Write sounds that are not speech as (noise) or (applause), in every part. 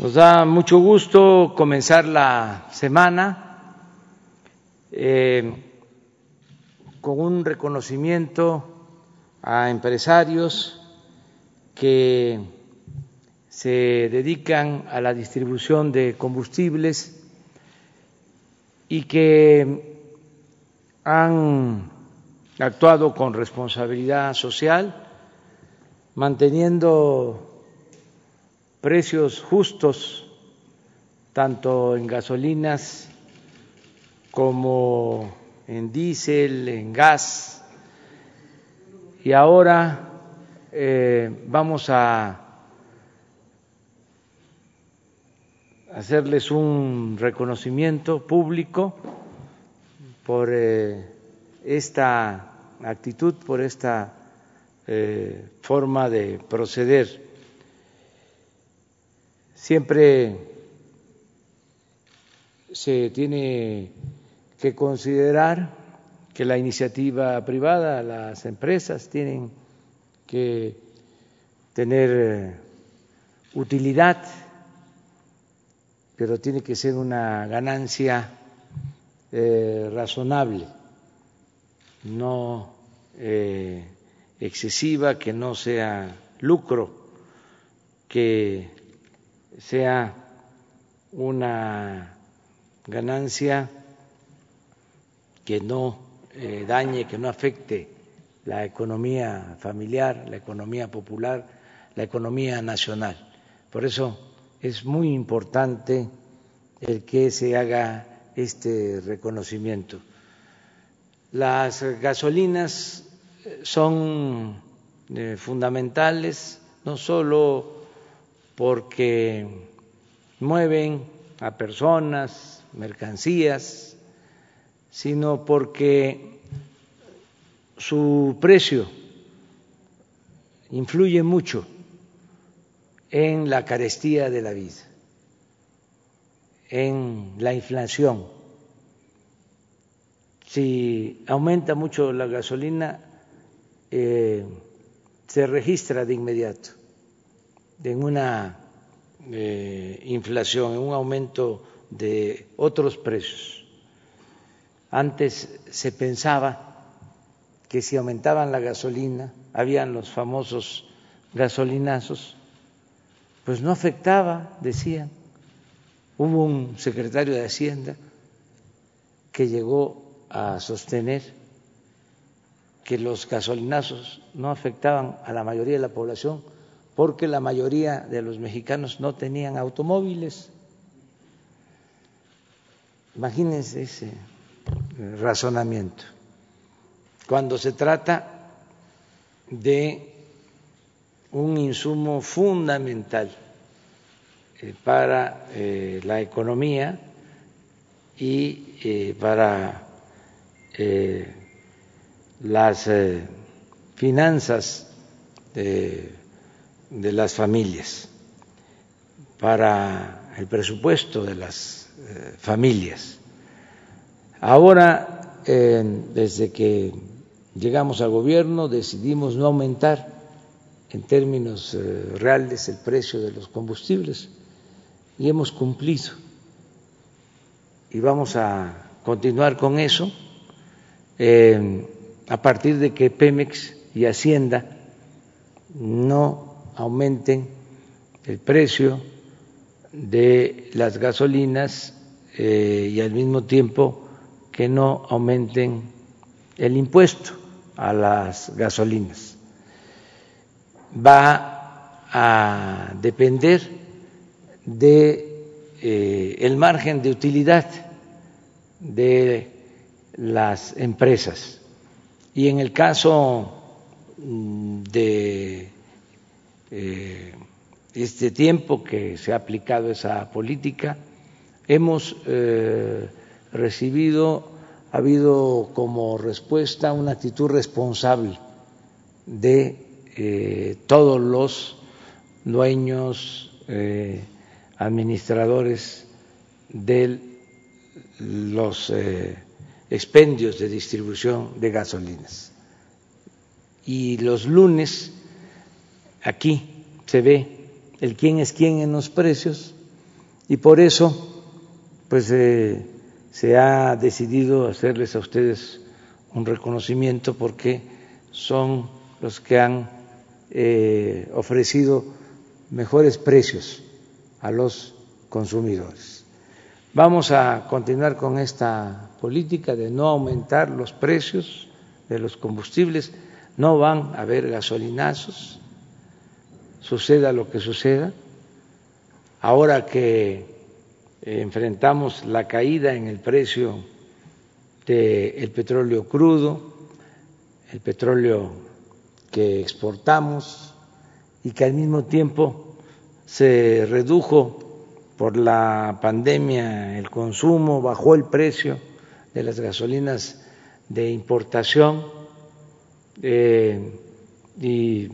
Nos da mucho gusto comenzar la semana eh, con un reconocimiento a empresarios que se dedican a la distribución de combustibles y que han actuado con responsabilidad social, manteniendo precios justos tanto en gasolinas como en diésel, en gas. Y ahora eh, vamos a hacerles un reconocimiento público por eh, esta actitud, por esta eh, forma de proceder Siempre se tiene que considerar que la iniciativa privada, las empresas tienen que tener eh, utilidad, pero tiene que ser una ganancia eh, razonable, no eh, excesiva, que no sea lucro, que sea una ganancia que no eh, dañe, que no afecte la economía familiar, la economía popular, la economía nacional. Por eso es muy importante el que se haga este reconocimiento. Las gasolinas eh, son eh, fundamentales no solo porque mueven a personas, mercancías, sino porque su precio influye mucho en la carestía de la vida, en la inflación. Si aumenta mucho la gasolina, eh, se registra de inmediato en una inflación, en un aumento de otros precios. Antes se pensaba que si aumentaban la gasolina, habían los famosos gasolinazos, pues no afectaba, decían. Hubo un secretario de Hacienda que llegó a sostener que los gasolinazos no afectaban a la mayoría de la población porque la mayoría de los mexicanos no tenían automóviles. Imagínense ese eh, razonamiento. Cuando se trata de un insumo fundamental eh, para eh, la economía y para las finanzas de las familias, para el presupuesto de las eh, familias. Ahora, desde que llegamos al gobierno, decidimos no aumentar en términos eh, reales el precio de los combustibles y hemos cumplido. Y vamos a continuar con eso a partir de que Pemex y Hacienda no aumenten el precio de las gasolinas eh, y al mismo tiempo que no aumenten el impuesto a las gasolinas. Va a depender de eh, el margen de utilidad de las empresas y en el caso mm, de eh, este tiempo que se ha aplicado esa política, hemos eh, recibido, ha habido como respuesta una actitud responsable de eh, todos los dueños, administradores de los expendios de distribución de gasolinas. Y los lunes Aquí se ve el quién es quién en los precios Y por eso, pues eh, se ha decidido hacerles a ustedes un reconocimiento porque son los que han eh, ofrecido mejores precios a los consumidores. Vamos a continuar con esta política de no aumentar los precios de los combustibles, no van a haber gasolinazos, suceda lo que suceda. Ahora que enfrentamos la caída en el precio del petróleo crudo, el petróleo que exportamos y que al mismo tiempo se redujo por la pandemia el consumo, bajó el precio de las gasolinas de importación eh, y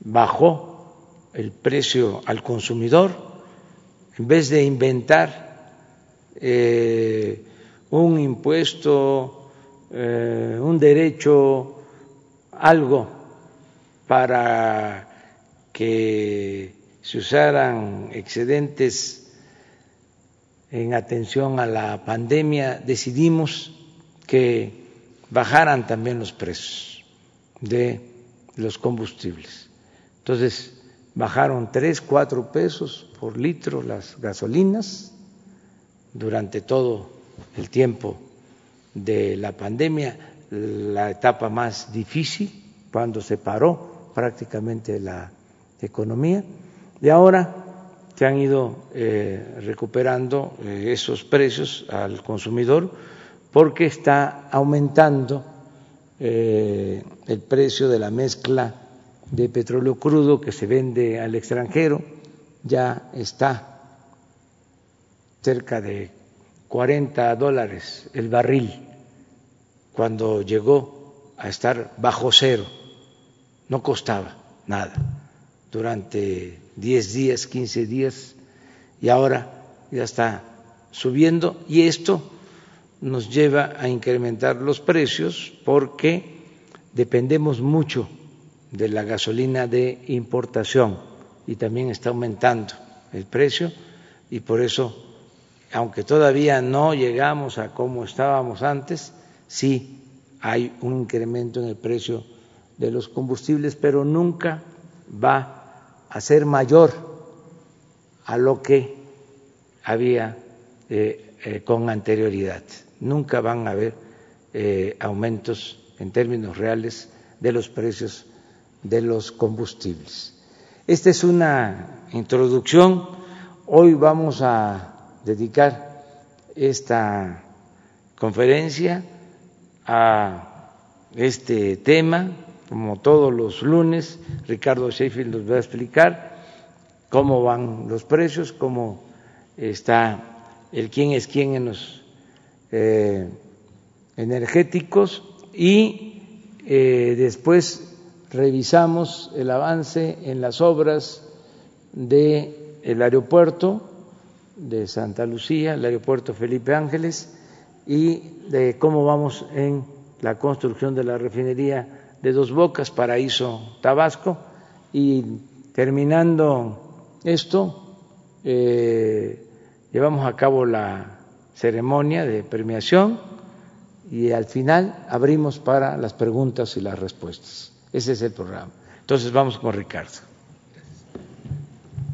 bajó el precio al consumidor, en vez de inventar eh, un impuesto, eh, un derecho, algo para que se usaran excedentes en atención a la pandemia, decidimos que bajaran también los precios de los combustibles. Entonces, bajaron tres, cuatro pesos por litro las gasolinas durante todo el tiempo de la pandemia, la etapa más difícil, cuando se paró prácticamente la economía. Y ahora se han ido eh, recuperando eh, esos precios al consumidor porque está aumentando eh, el precio de la mezcla de petróleo crudo que se vende al extranjero, ya está cerca de 40 dólares el barril cuando llegó a estar bajo cero, no costaba nada durante 10 días, 15 días, y ahora ya está subiendo y esto nos lleva a incrementar los precios porque dependemos mucho de la gasolina de importación y también está aumentando el precio y por eso, aunque todavía no llegamos a como estábamos antes, sí hay un incremento en el precio de los combustibles, pero nunca va a ser mayor a lo que había eh, eh, con anterioridad. Nunca van a haber eh, aumentos en términos reales de los precios de los combustibles. Esta es una introducción. Hoy vamos a dedicar esta conferencia a este tema como todos los lunes, Ricardo Sheffield nos va a explicar cómo van los precios, cómo está el quién es quién en los eh, energéticos y eh, después revisamos el avance en las obras del el aeropuerto de Santa Lucía, el aeropuerto Felipe Ángeles y de cómo vamos en la construcción de la refinería de Dos Bocas, Paraíso, Tabasco, y terminando esto, eh, llevamos a cabo la ceremonia de premiación y al final abrimos para las preguntas y las respuestas. Ese es el programa. Entonces vamos con Ricardo.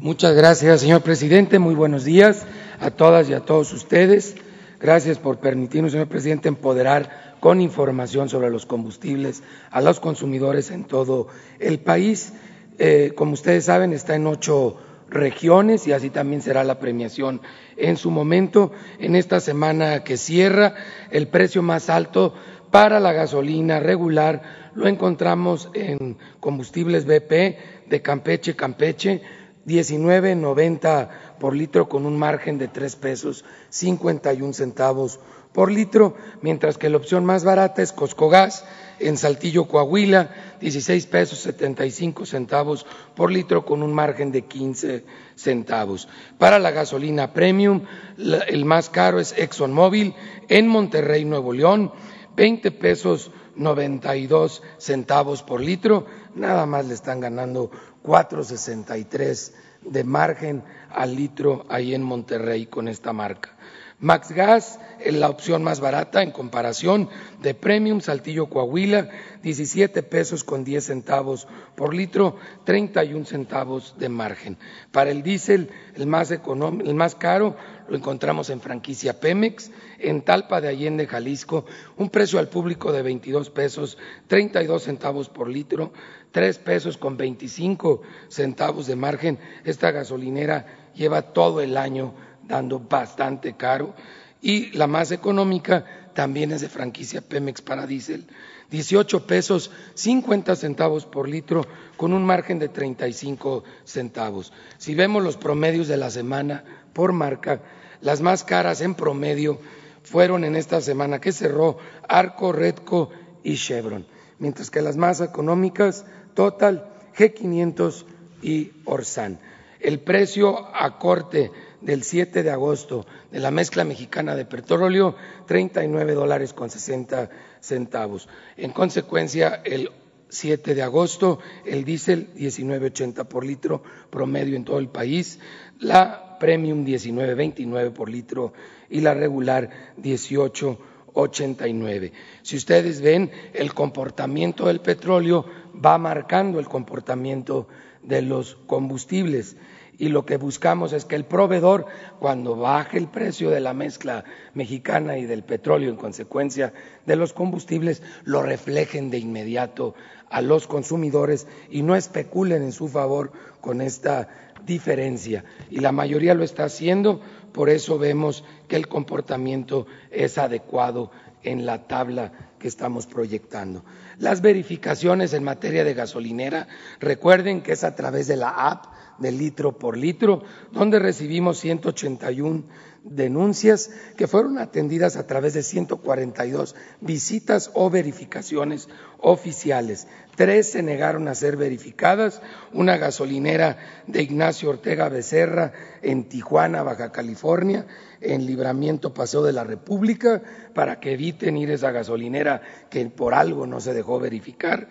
Muchas gracias, señor presidente. Muy buenos días a todas y a todos ustedes. Gracias por permitirnos, señor presidente, empoderar con información sobre los combustibles a los consumidores en todo el país. Eh, como ustedes saben, está en ocho regiones y así también será la premiación en su momento. En esta semana que cierra, el precio más alto para la gasolina regular lo encontramos en combustibles BP de Campeche, Campeche, 19.90 por litro con un margen de tres pesos 51 centavos por litro, mientras que la opción más barata es Coscogas en Saltillo, Coahuila, 16 pesos 75 centavos por litro con un margen de 15 centavos. Para la gasolina premium, el más caro es ExxonMobil en Monterrey, Nuevo León, 20 pesos 92 centavos por litro, nada más le están ganando 4.63 de margen al litro ahí en Monterrey con esta marca. Max Gas es la opción más barata en comparación de Premium Saltillo Coahuila, 17 pesos con 10 centavos por litro, 31 centavos de margen. Para el diésel, el más, el más caro lo encontramos en franquicia Pemex, en Talpa de Allende, Jalisco, un precio al público de 22 pesos, 32 centavos por litro, 3 pesos con 25 centavos de margen. Esta gasolinera lleva todo el año dando bastante caro. Y la más económica también es de franquicia Pemex para diésel, 18 pesos 50 centavos por litro con un margen de 35 centavos. Si vemos los promedios de la semana por marca, las más caras en promedio fueron en esta semana que cerró Arco, Redco y Chevron, mientras que las más económicas, Total, G500 y Orsan. El precio a corte del 7 de agosto de la mezcla mexicana de petróleo, 39 dólares con 60 centavos. En consecuencia, el 7 de agosto, el diésel 19.80 por litro promedio en todo el país, la premium 19.29 por litro y la regular 18.89. Si ustedes ven, el comportamiento del petróleo va marcando el comportamiento de los combustibles y lo que buscamos es que el proveedor, cuando baje el precio de la mezcla mexicana y del petróleo en consecuencia de los combustibles, lo reflejen de inmediato a los consumidores y no especulen en su favor con esta diferencia. Y la mayoría lo está haciendo, por eso vemos que el comportamiento es adecuado en la tabla que estamos proyectando. Las verificaciones en materia de gasolinera, recuerden que es a través de la app de litro por litro, donde recibimos 181 denuncias que fueron atendidas a través de 142 visitas o verificaciones oficiales. Tres se negaron a ser verificadas, una gasolinera de Ignacio Ortega Becerra en Tijuana, Baja California, en Libramiento Paseo de la República, para que eviten ir esa gasolinera que por algo no se dejó verificar,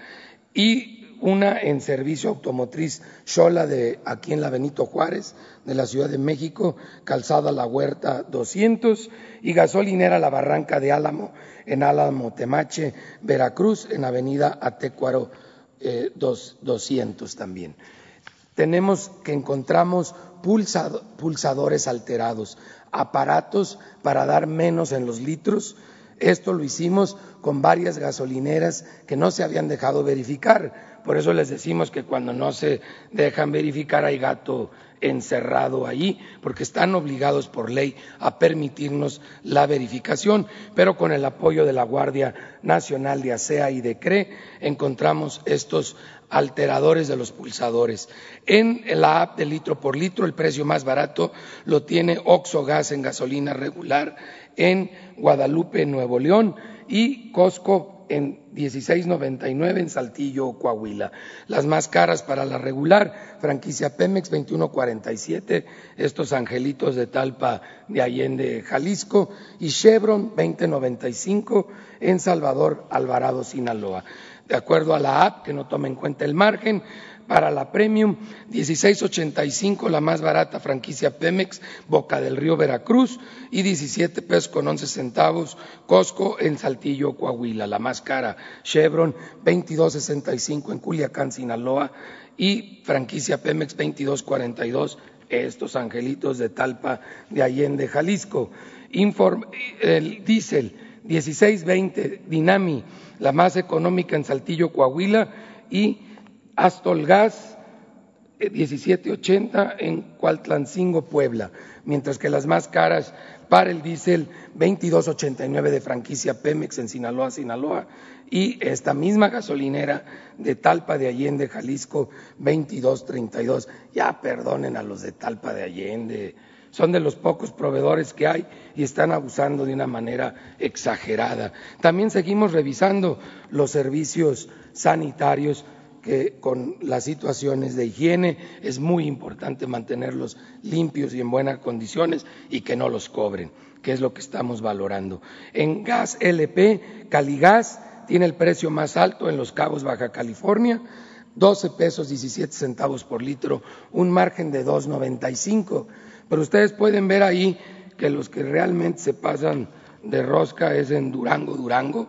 y una en servicio automotriz Xola de aquí en la Benito Juárez de la Ciudad de México, Calzada La Huerta 200 y gasolinera La Barranca de Álamo en Álamo Temache, Veracruz en Avenida Atecuaro 200 eh, también. Tenemos que encontramos pulsadores alterados, aparatos para dar menos en los litros. Esto lo hicimos con varias gasolineras que no se habían dejado verificar por eso les decimos que cuando no se dejan verificar hay gato encerrado allí, porque están obligados por ley a permitirnos la verificación, pero con el apoyo de la Guardia Nacional de ASEA y de CRE encontramos estos alteradores de los pulsadores. En la app de litro por litro, el precio más barato lo tiene Oxo Gas en gasolina regular en Guadalupe, Nuevo León, y Costco en 16.99 en Saltillo, Coahuila. Las más caras para la regular, franquicia Pemex 21.47, estos angelitos de Talpa de Allende, Jalisco, y Chevron 20.95 en Salvador, Alvarado, Sinaloa. De acuerdo a la app, que no toma en cuenta el margen, para la Premium, 16.85 la más barata franquicia Pemex, Boca del Río Veracruz y 17 pesos con 11 centavos Costco en Saltillo, Coahuila. La más cara Chevron, 22.65 en Culiacán, Sinaloa y franquicia Pemex 22.42 estos angelitos de Talpa de Allende, Jalisco. el diésel 16.20 Dinami, la más económica en Saltillo, Coahuila y Astol Gas 1780 eh, en Cualtlancingo, Puebla, mientras que las más caras para el diésel 2289 de franquicia Pemex en Sinaloa, Sinaloa, y esta misma gasolinera de Talpa de Allende, Jalisco, 2232. Ya perdonen a los de Talpa de Allende, son de los pocos proveedores que hay y están abusando de una manera exagerada. También seguimos revisando los servicios sanitarios con las situaciones de higiene es muy importante mantenerlos limpios y en buenas condiciones y que no los cobren, que es lo que estamos valorando. En gas LP, Caligas tiene el precio más alto en Los Cabos, Baja California, 12 pesos 17 centavos por litro, un margen de 2.95. Pero ustedes pueden ver ahí que los que realmente se pasan de rosca es en Durango, Durango,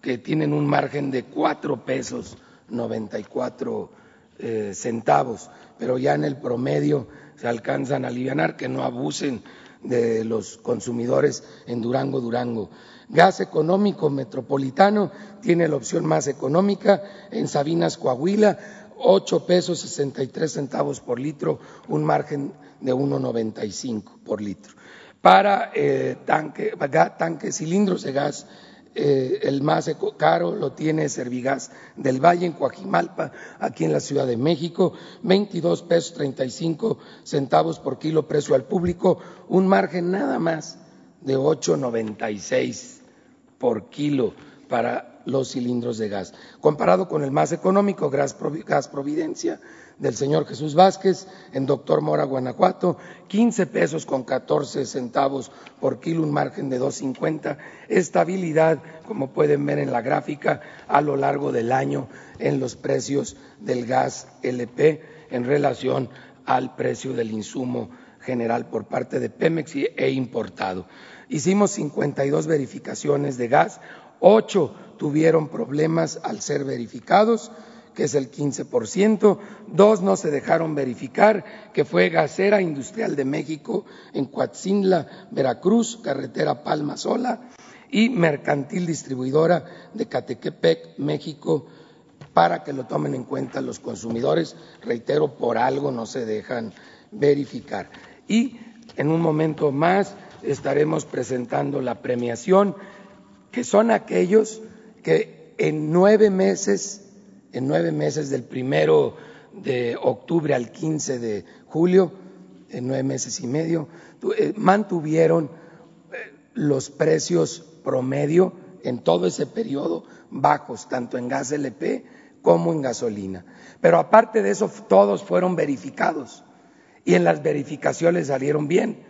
que tienen un margen de 4 pesos 94 eh, centavos, pero ya en el promedio se alcanzan a aliviar, que no abusen de los consumidores en Durango, Durango. Gas económico metropolitano tiene la opción más económica en Sabinas, Coahuila, 8 pesos 63 centavos por litro, un margen de 1,95 por litro. Para eh, tanque, cilindros de gas eh, el más caro lo tiene Servigas del Valle en Coajimalpa, aquí en la Ciudad de México, 22 pesos 35 centavos por kilo precio al público, un margen nada más de 8.96 por kilo para los cilindros de gas. Comparado con el más económico, Gas Providencia, del señor Jesús Vázquez, en Doctor Mora, Guanajuato, 15 pesos con 14 centavos por kilo, un margen de 2.50. Estabilidad, como pueden ver en la gráfica, a lo largo del año en los precios del gas LP en relación al precio del insumo general por parte de Pemex e importado. Hicimos 52 verificaciones de gas, ocho tuvieron problemas al ser verificados, que es el 15%, dos no se dejaron verificar, que fue Gasera Industrial de México en Coatzinla, Veracruz, carretera Palma Sola, y Mercantil Distribuidora de Catequepec, México, para que lo tomen en cuenta los consumidores. Reitero, por algo no se dejan verificar. Y en un momento más estaremos presentando la premiación, que son aquellos que en nueve meses, en nueve meses del primero de octubre al 15 de julio, en nueve meses y medio, eh, mantuvieron eh, los precios promedio en todo ese periodo bajos, tanto en gas LP como en gasolina. Pero aparte de eso, todos fueron verificados y en las verificaciones salieron bien.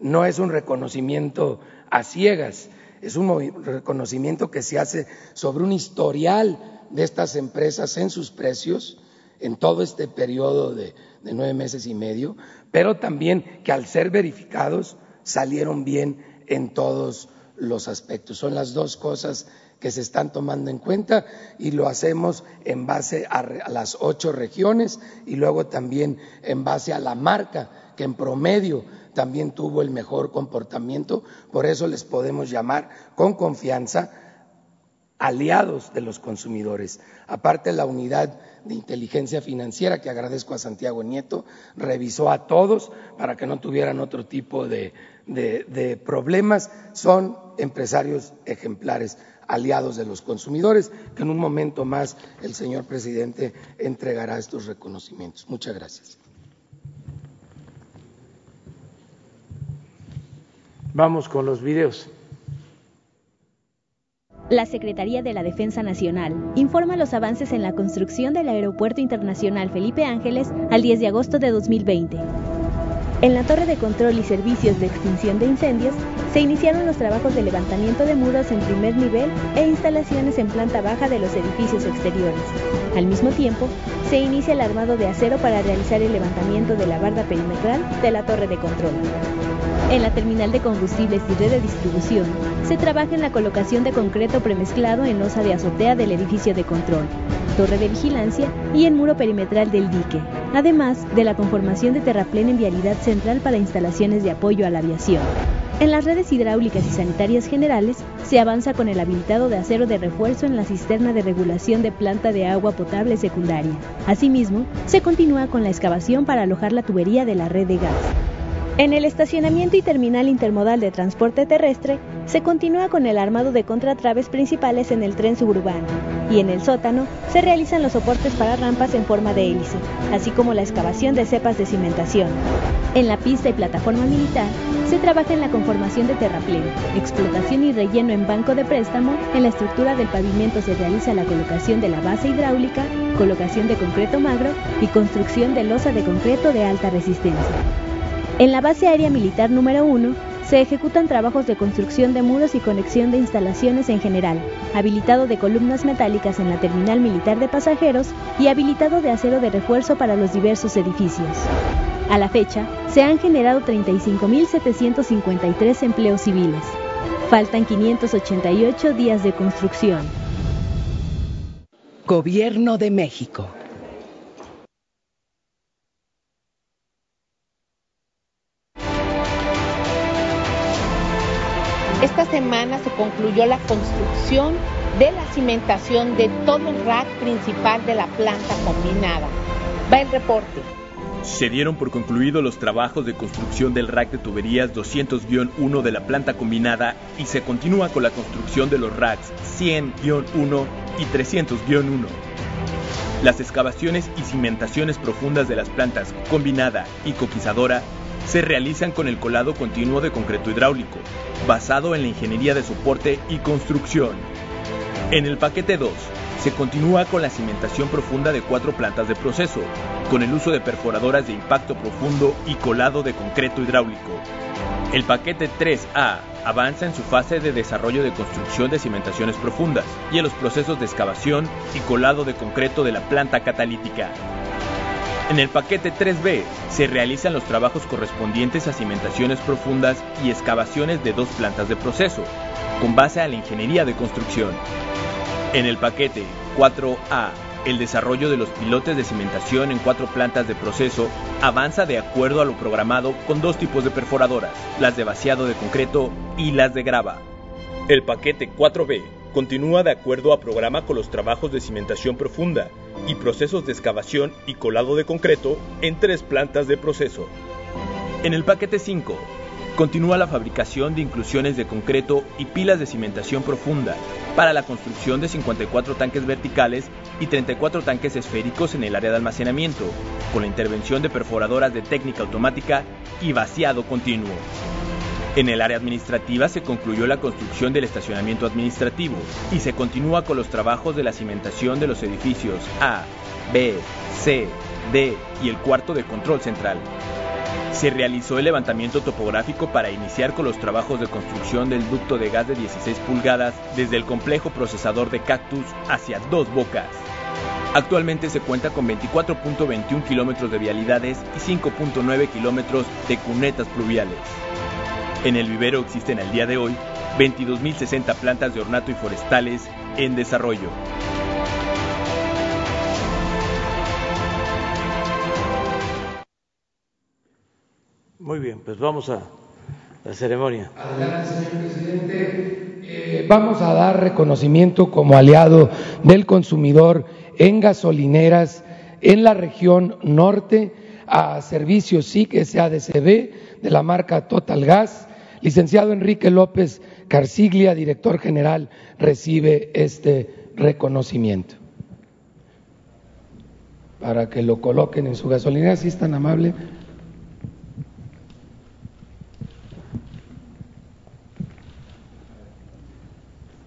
No es un reconocimiento a ciegas, es un reconocimiento que se hace sobre un historial de estas empresas en sus precios en todo este periodo de, nueve meses y medio, pero también que al ser verificados salieron bien en todos los aspectos. Son las dos cosas que se están tomando en cuenta y lo hacemos en base a, las ocho regiones y luego también en base a la marca que en promedio también tuvo el mejor comportamiento, por eso les podemos llamar con confianza aliados de los consumidores. Aparte, la unidad de inteligencia financiera, que agradezco a Santiago Nieto, revisó a todos para que no tuvieran otro tipo de, problemas. Son empresarios ejemplares, aliados de los consumidores, que en un momento más el señor presidente entregará estos reconocimientos. Muchas gracias. Vamos con los videos. La Secretaría de la Defensa Nacional informa los avances en la construcción del Aeropuerto Internacional Felipe Ángeles al 10 de agosto de 2020. En la torre de control y servicios de extinción de incendios se iniciaron los trabajos de levantamiento de muros en primer nivel e instalaciones en planta baja de los edificios exteriores. Al mismo tiempo, se inicia el armado de acero para realizar el levantamiento de la barda perimetral de la torre de control. En la terminal de combustibles y red de distribución, se trabaja en la colocación de concreto premezclado en losa de azotea del edificio de control, torre de vigilancia y el muro perimetral del dique, además de la conformación de terraplén en vialidad central para instalaciones de apoyo a la aviación. En las redes hidráulicas y sanitarias generales se avanza con el habilitado de acero de refuerzo en la cisterna de regulación de planta de agua potable secundaria. Asimismo, se continúa con la excavación para alojar la tubería de la red de gas. En el estacionamiento y terminal intermodal de transporte terrestre se continúa con el armado de contratraves principales en el tren suburbano y en el sótano se realizan los soportes para rampas en forma de hélice, así como la excavación de cepas de cimentación. En la pista y plataforma militar se trabaja en la conformación de terraplén, explotación y relleno en banco de préstamo, en la estructura del pavimento se realiza la colocación de la base hidráulica, colocación de concreto magro y construcción de losa de concreto de alta resistencia. En la base aérea militar número 1 se ejecutan trabajos de construcción de muros y conexión de instalaciones en general, habilitado de columnas metálicas en la terminal militar de pasajeros y habilitado de acero de refuerzo para los diversos edificios. A la fecha, se han generado 35.753 empleos civiles. Faltan 588 días de construcción. Gobierno de México. Esta semana se concluyó la construcción de la cimentación de todo el rack principal de la planta combinada. Va el reporte. Se dieron por concluidos los trabajos de construcción del rack de tuberías 200-1 de la planta combinada y se continúa con la construcción de los racks 100-1 y 300-1. Las excavaciones y cimentaciones profundas de las plantas combinada y coquizadora se realizan con el colado continuo de concreto hidráulico, basado en la ingeniería de soporte y construcción. En el paquete 2, se continúa con la cimentación profunda de cuatro plantas de proceso, con el uso de perforadoras de impacto profundo y colado de concreto hidráulico. El paquete 3A avanza en su fase de desarrollo de construcción de cimentaciones profundas y en los procesos de excavación y colado de concreto de la planta catalítica. En el paquete 3B se realizan los trabajos correspondientes a cimentaciones profundas y excavaciones de dos plantas de proceso, con base a la ingeniería de construcción. En el paquete 4A, el desarrollo de los pilotes de cimentación en cuatro plantas de proceso avanza de acuerdo a lo programado con dos tipos de perforadoras, las de vaciado de concreto y las de grava. El paquete 4B continúa de acuerdo a programa con los trabajos de cimentación profunda y procesos de excavación y colado de concreto en tres plantas de proceso. En el paquete 5, continúa la fabricación de inclusiones de concreto y pilas de cimentación profunda para la construcción de 54 tanques verticales y 34 tanques esféricos en el área de almacenamiento, con la intervención de perforadoras de técnica automática y vaciado continuo. En el área administrativa se concluyó la construcción del estacionamiento administrativo y se continúa con los trabajos de la cimentación de los edificios A, B, C, D y el cuarto de control central. Se realizó el levantamiento topográfico para iniciar con los trabajos de construcción del ducto de gas de 16 pulgadas desde el complejo procesador de Cactus hacia Dos Bocas. Actualmente se cuenta con 24.21 kilómetros de vialidades y 5.9 kilómetros de cunetas pluviales. En el vivero existen al día de hoy 22.060 plantas de ornato y forestales en desarrollo. Muy bien, pues vamos a la ceremonia. Adelante, señor presidente. Eh, vamos a dar reconocimiento como aliado del consumidor en gasolineras en la región norte a Servicios SIC SADCB de la marca Total Gas Licenciado Enrique López Carsiglia, director general, recibe este reconocimiento. Para que lo coloquen en su gasolinera, si es tan amable.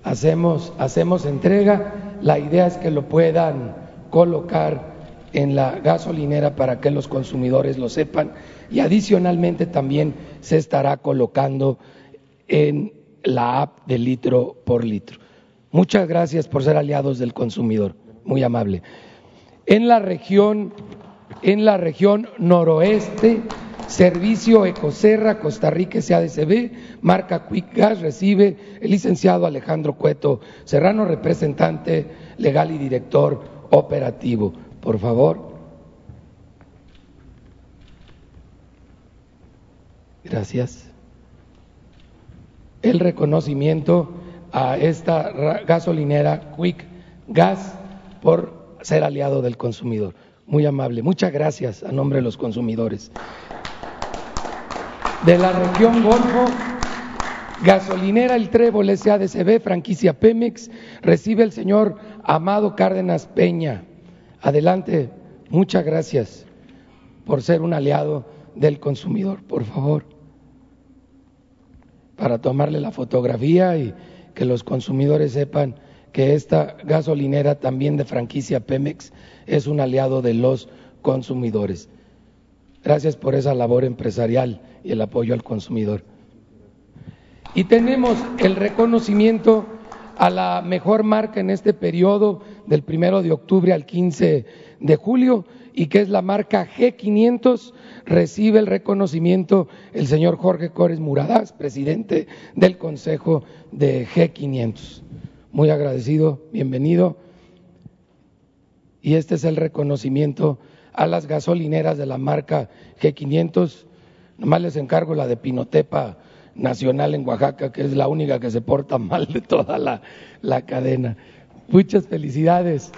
Hacemos, hacemos entrega, la idea es que lo puedan colocar en la gasolinera para que los consumidores lo sepan y adicionalmente también se estará colocando en la app de litro por litro. Muchas gracias por ser aliados del consumidor, muy amable. En la región, en la región noroeste, Servicio Ecoserra, Costa Rica SADCB, marca Quick Gas, recibe el licenciado Alejandro Cueto Serrano, representante legal y director operativo. Por favor. Gracias. El reconocimiento a esta gasolinera Quick Gas por ser aliado del consumidor. Muy amable. Muchas gracias a nombre de los consumidores. De la región Golfo, gasolinera El Trébol SADCB, franquicia Pemex, recibe el señor Amado Cárdenas Peña. Adelante. Muchas gracias por ser un aliado del consumidor, por favor para tomarle la fotografía y que los consumidores sepan que esta gasolinera también de franquicia Pemex es un aliado de los consumidores. Gracias por esa labor empresarial y el apoyo al consumidor. Y tenemos el reconocimiento a la mejor marca en este periodo del primero de octubre al 15 de julio y que es la marca G500, recibe el reconocimiento el señor Jorge Cores Muradas, presidente del Consejo de G500. Muy agradecido, bienvenido. Y este es el reconocimiento a las gasolineras de la marca G500. Nomás les encargo la de Pinotepa nacional en Oaxaca, que es la única que se porta (laughs) mal de toda la, cadena. Muchas felicidades,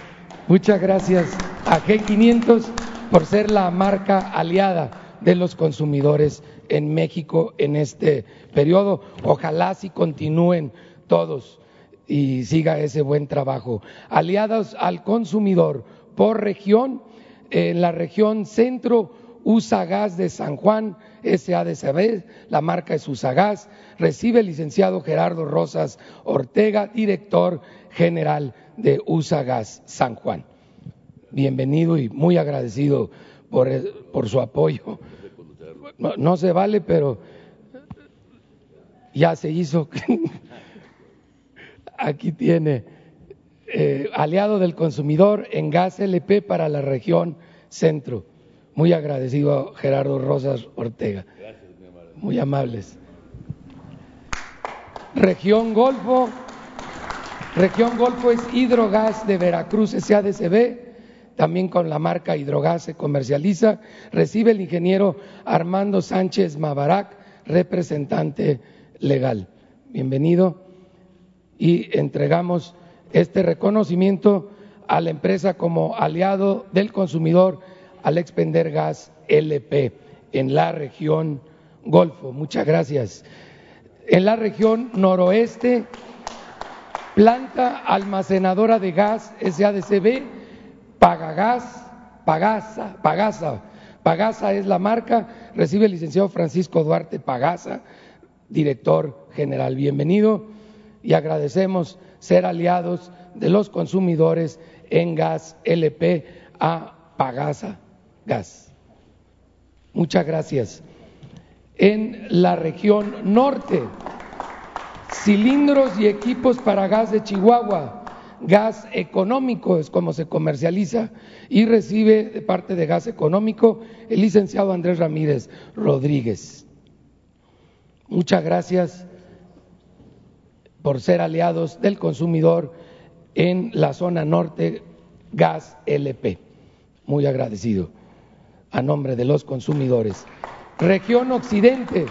muchas gracias a G500 por ser la marca aliada de los consumidores en México en este periodo. Ojalá si continúen todos y siga ese buen trabajo. Aliados al consumidor por región, en la región centro, Usagas de San Juan, SADCB, la marca es Usagas, recibe el licenciado Gerardo Rosas Ortega, director general de Usagas San Juan. Bienvenido y muy agradecido por, por su apoyo. No, no se vale, pero ya se hizo. (laughs) Aquí tiene eh, aliado del consumidor en gas LP para la región centro. Muy agradecido a Gerardo Rosas Ortega. Muy amables. Región Golfo. Región Golfo es Hidrogas de Veracruz SADCB. También con la marca Hidrogas se comercializa. Recibe el ingeniero Armando Sánchez Mavarac, representante legal. Bienvenido. Y entregamos este reconocimiento a la empresa como aliado del consumidor al expender gas LP en la región Golfo. Muchas gracias. En la región noroeste, planta almacenadora de gas SADCB, Pagagas, Pagasa, Pagasa. Pagasa es la marca, recibe el licenciado Francisco Duarte Pagasa, director general. Bienvenido y agradecemos ser aliados de los consumidores en gas LP a Pagasa Muchas gracias. En la región norte, cilindros y equipos para gas de Chihuahua, gas económico es como se comercializa y recibe de parte de gas económico el licenciado Andrés Ramírez Rodríguez. Muchas gracias por ser aliados del consumidor en la zona norte, gas LP. Muy agradecido a nombre de los consumidores. Región Occidente,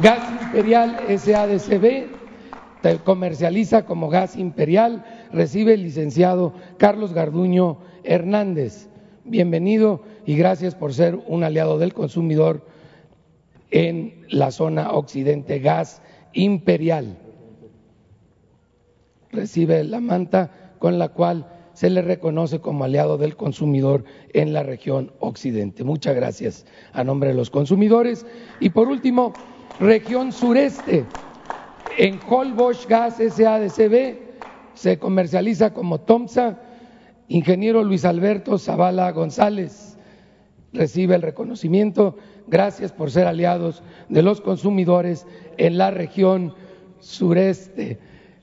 Gas Imperial SADCB, comercializa como Gas Imperial, recibe el licenciado Carlos Garduño Hernández. Bienvenido y gracias por ser un aliado del consumidor en la zona occidente, Gas Imperial. Recibe la manta con la cual se le reconoce como aliado del consumidor en la región occidente. Muchas gracias a nombre de los consumidores. Y por último, región sureste. En Holbosch Gas SADCB se comercializa como Tomsa. Ingeniero Luis Alberto Zavala González recibe el reconocimiento. Gracias por ser aliados de los consumidores en la región sureste.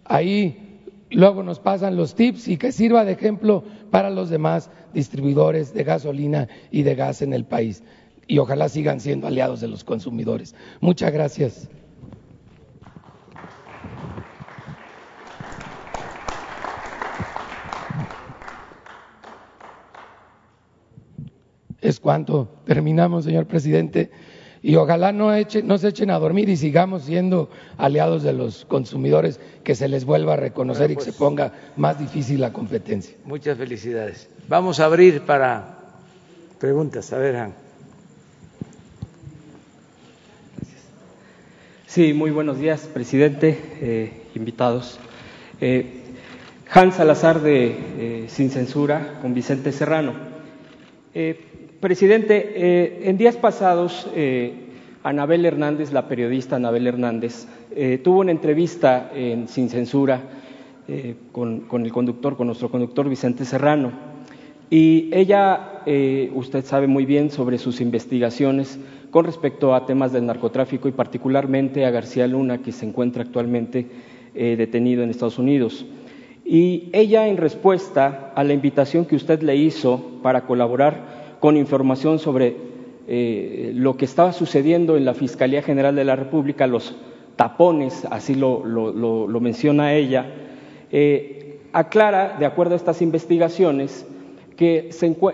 Ahí luego nos pasan los tips y que sirva de ejemplo para los demás distribuidores de gasolina y de gas en el país. Y ojalá sigan siendo aliados de los consumidores. Muchas gracias. Es cuanto terminamos, señor presidente y ojalá no, no se echen a dormir y sigamos siendo aliados de los consumidores, que se les vuelva a reconocer y que se pues, ponga más difícil la competencia. Muchas felicidades. Vamos a abrir para preguntas. A ver, Han. Sí, muy buenos días, presidente, eh, invitados. Eh, Hans Salazar de eh, Sin Censura con Vicente Serrano. Presidente, eh, en días pasados, eh, Anabel Hernández, la periodista Anabel Hernández, eh, tuvo una entrevista en Sin Censura con, el conductor, con nuestro conductor Vicente Serrano. Y ella, usted sabe muy bien sobre sus investigaciones con respecto a temas del narcotráfico y particularmente a García Luna, que se encuentra actualmente detenido en Estados Unidos. Y ella, en respuesta a la invitación que usted le hizo para colaborar con información sobre eh, lo que estaba sucediendo en la Fiscalía General de la República, los tapones, así lo, menciona ella, eh, aclara, de acuerdo a estas investigaciones, que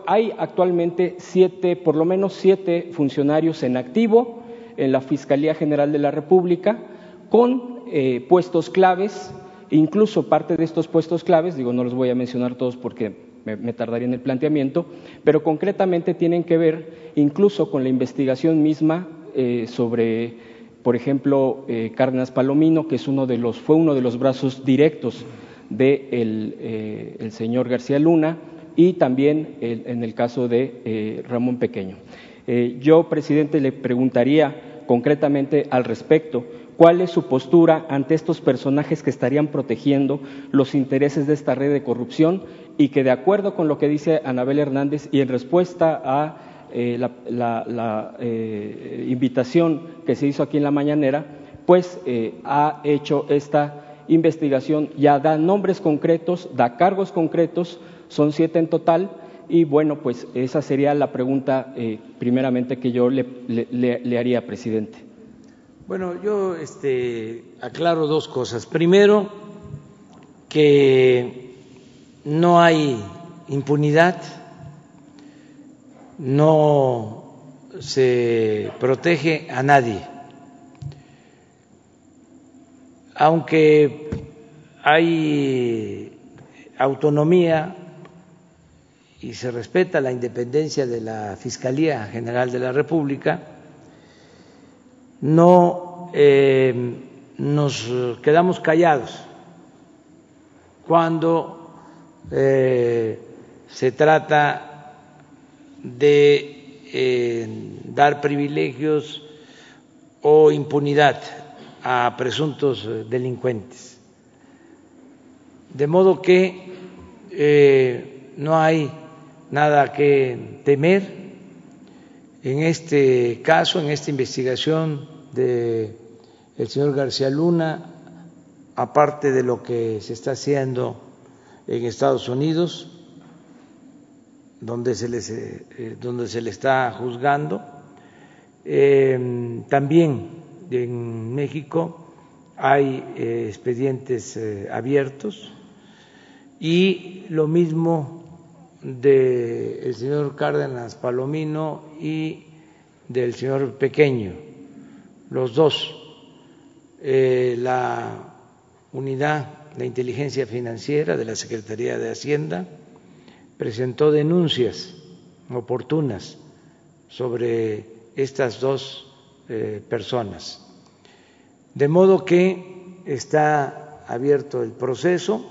hay actualmente siete, por lo menos siete funcionarios en activo en la Fiscalía General de la República con eh, puestos claves, incluso parte de estos puestos claves, digo, no los voy a mencionar todos porque me, tardaría en el planteamiento, pero concretamente tienen que ver incluso con la investigación misma eh, sobre, por ejemplo, eh, Cárdenas Palomino, que es uno de los, fue uno de los brazos directos del de el señor García Luna, y también en el caso de eh, Ramón Pequeño. Eh, yo, presidente, le preguntaría concretamente al respecto cuál es su postura ante estos personajes que estarían protegiendo los intereses de esta red de corrupción y que, de acuerdo con lo que dice Anabel Hernández y en respuesta a eh, la, invitación que se hizo aquí en la mañanera, pues ha hecho esta investigación, ya da nombres concretos, da cargos concretos son siete en total y bueno, pues esa sería la pregunta eh, primeramente que yo le, haría, presidente. Bueno, yo este, aclaro dos cosas. Primero, que no hay impunidad, no se protege a nadie. Aunque hay autonomía y se respeta la independencia de la Fiscalía General de la República, no eh, nos quedamos callados cuando eh, se trata de eh, dar privilegios o impunidad a presuntos delincuentes. De modo que no hay nada que temer en este caso, en esta investigación del el señor García Luna, aparte de lo que se está haciendo en Estados Unidos, donde se, les, eh, donde se le está juzgando. Eh, también en México hay eh, expedientes abiertos y lo mismo del señor Cárdenas Palomino y del señor Pequeño, los dos. Eh, la unidad de inteligencia financiera de la Secretaría de Hacienda presentó denuncias oportunas sobre estas dos eh, personas. De modo que está abierto el proceso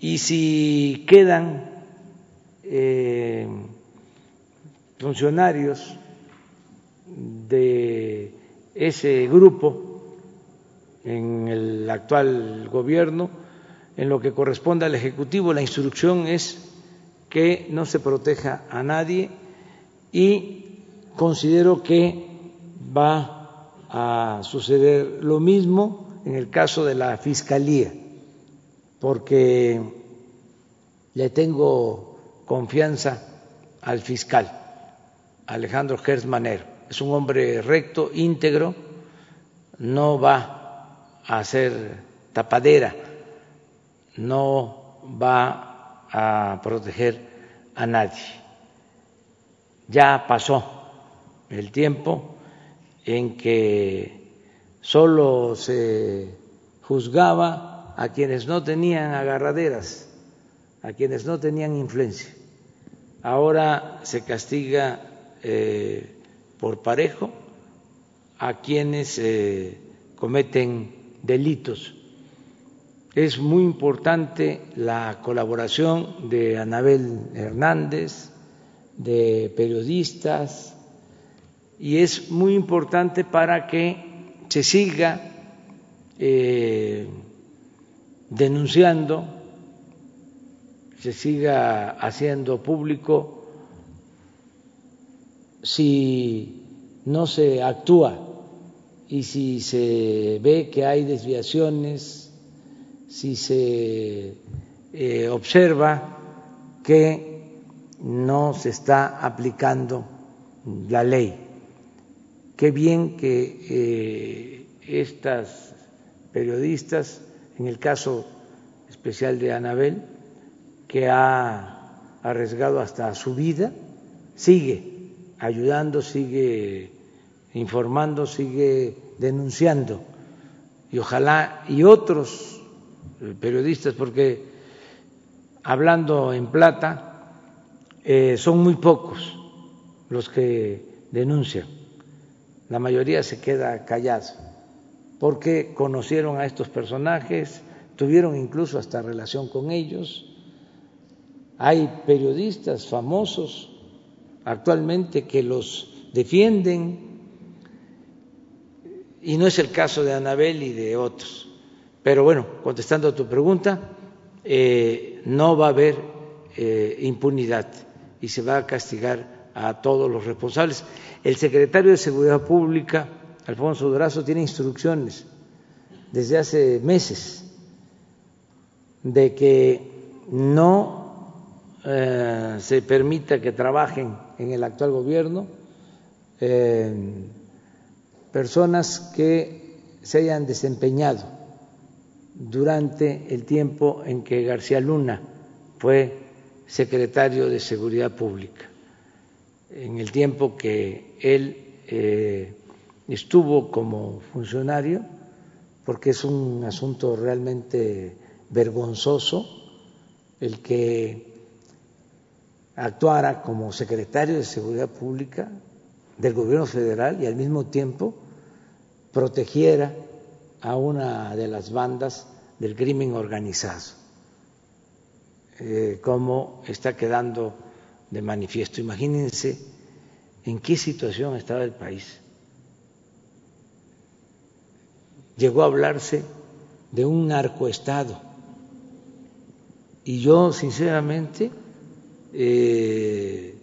y si quedan eh, funcionarios de ese grupo en el actual gobierno, en lo que corresponde al Ejecutivo, la instrucción es que no se proteja a nadie y considero que va a suceder lo mismo en el caso de la Fiscalía, porque le tengo confianza al fiscal Alejandro Gertz Es un hombre recto, íntegro, no va a hacer tapadera, no va a proteger a nadie. Ya pasó el tiempo en que solo se juzgaba a quienes no tenían agarraderas a quienes no tenían influencia. Ahora se castiga eh, por parejo a quienes eh, cometen delitos. Es muy importante la colaboración de Anabel Hernández, de periodistas, y es muy importante para que se siga eh, denunciando se siga haciendo público si no se actúa y si se ve que hay desviaciones, si se eh, observa que no se está aplicando la ley. Qué bien que eh, estas periodistas, en el caso especial de Anabel, que ha arriesgado hasta su vida, sigue ayudando, sigue informando, sigue denunciando. Y ojalá y otros eh, periodistas, porque hablando en plata, eh, son muy pocos los que denuncian. La mayoría se queda callado porque conocieron a estos personajes, tuvieron incluso hasta relación con ellos. Hay periodistas famosos actualmente que los defienden y no es el caso de Anabel y de otros. Pero bueno, contestando a tu pregunta, eh, no va a haber eh, impunidad y se va a castigar a todos los responsables. El secretario de Seguridad Pública, Alfonso Durazo, tiene instrucciones desde hace meses de que no eh, se permita que trabajen en el actual gobierno personas que se hayan desempeñado durante el tiempo en que García Luna fue secretario de Seguridad Pública, en el tiempo que él eh, estuvo como funcionario, porque es un asunto realmente vergonzoso el que actuara como secretario de Seguridad Pública del gobierno federal y al mismo tiempo protegiera a una de las bandas del crimen organizado, eh, como está quedando de manifiesto. Imagínense en qué situación estaba el país. Llegó a hablarse de un narcoestado y yo sinceramente eh,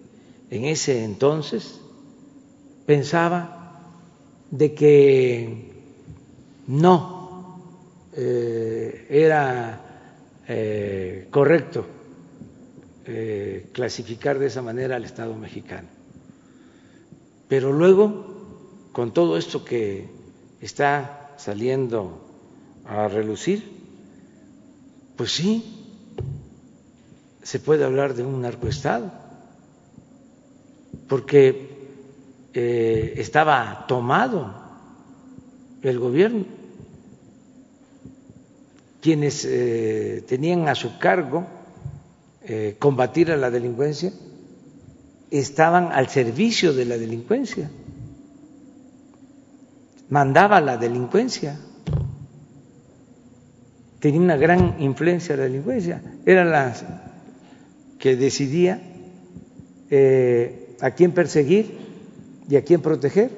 en ese entonces pensaba de que no eh, era eh, correcto eh, clasificar de esa manera al Estado mexicano. Pero luego, con todo esto que está saliendo a relucir, pues sí, se puede hablar de un narcoestado, porque eh, estaba tomado el gobierno. Quienes eh, tenían a su cargo eh, combatir a la delincuencia estaban al servicio de la delincuencia, mandaba la delincuencia, tenía una gran influencia la delincuencia, era la que decidía a quién perseguir y a quién proteger.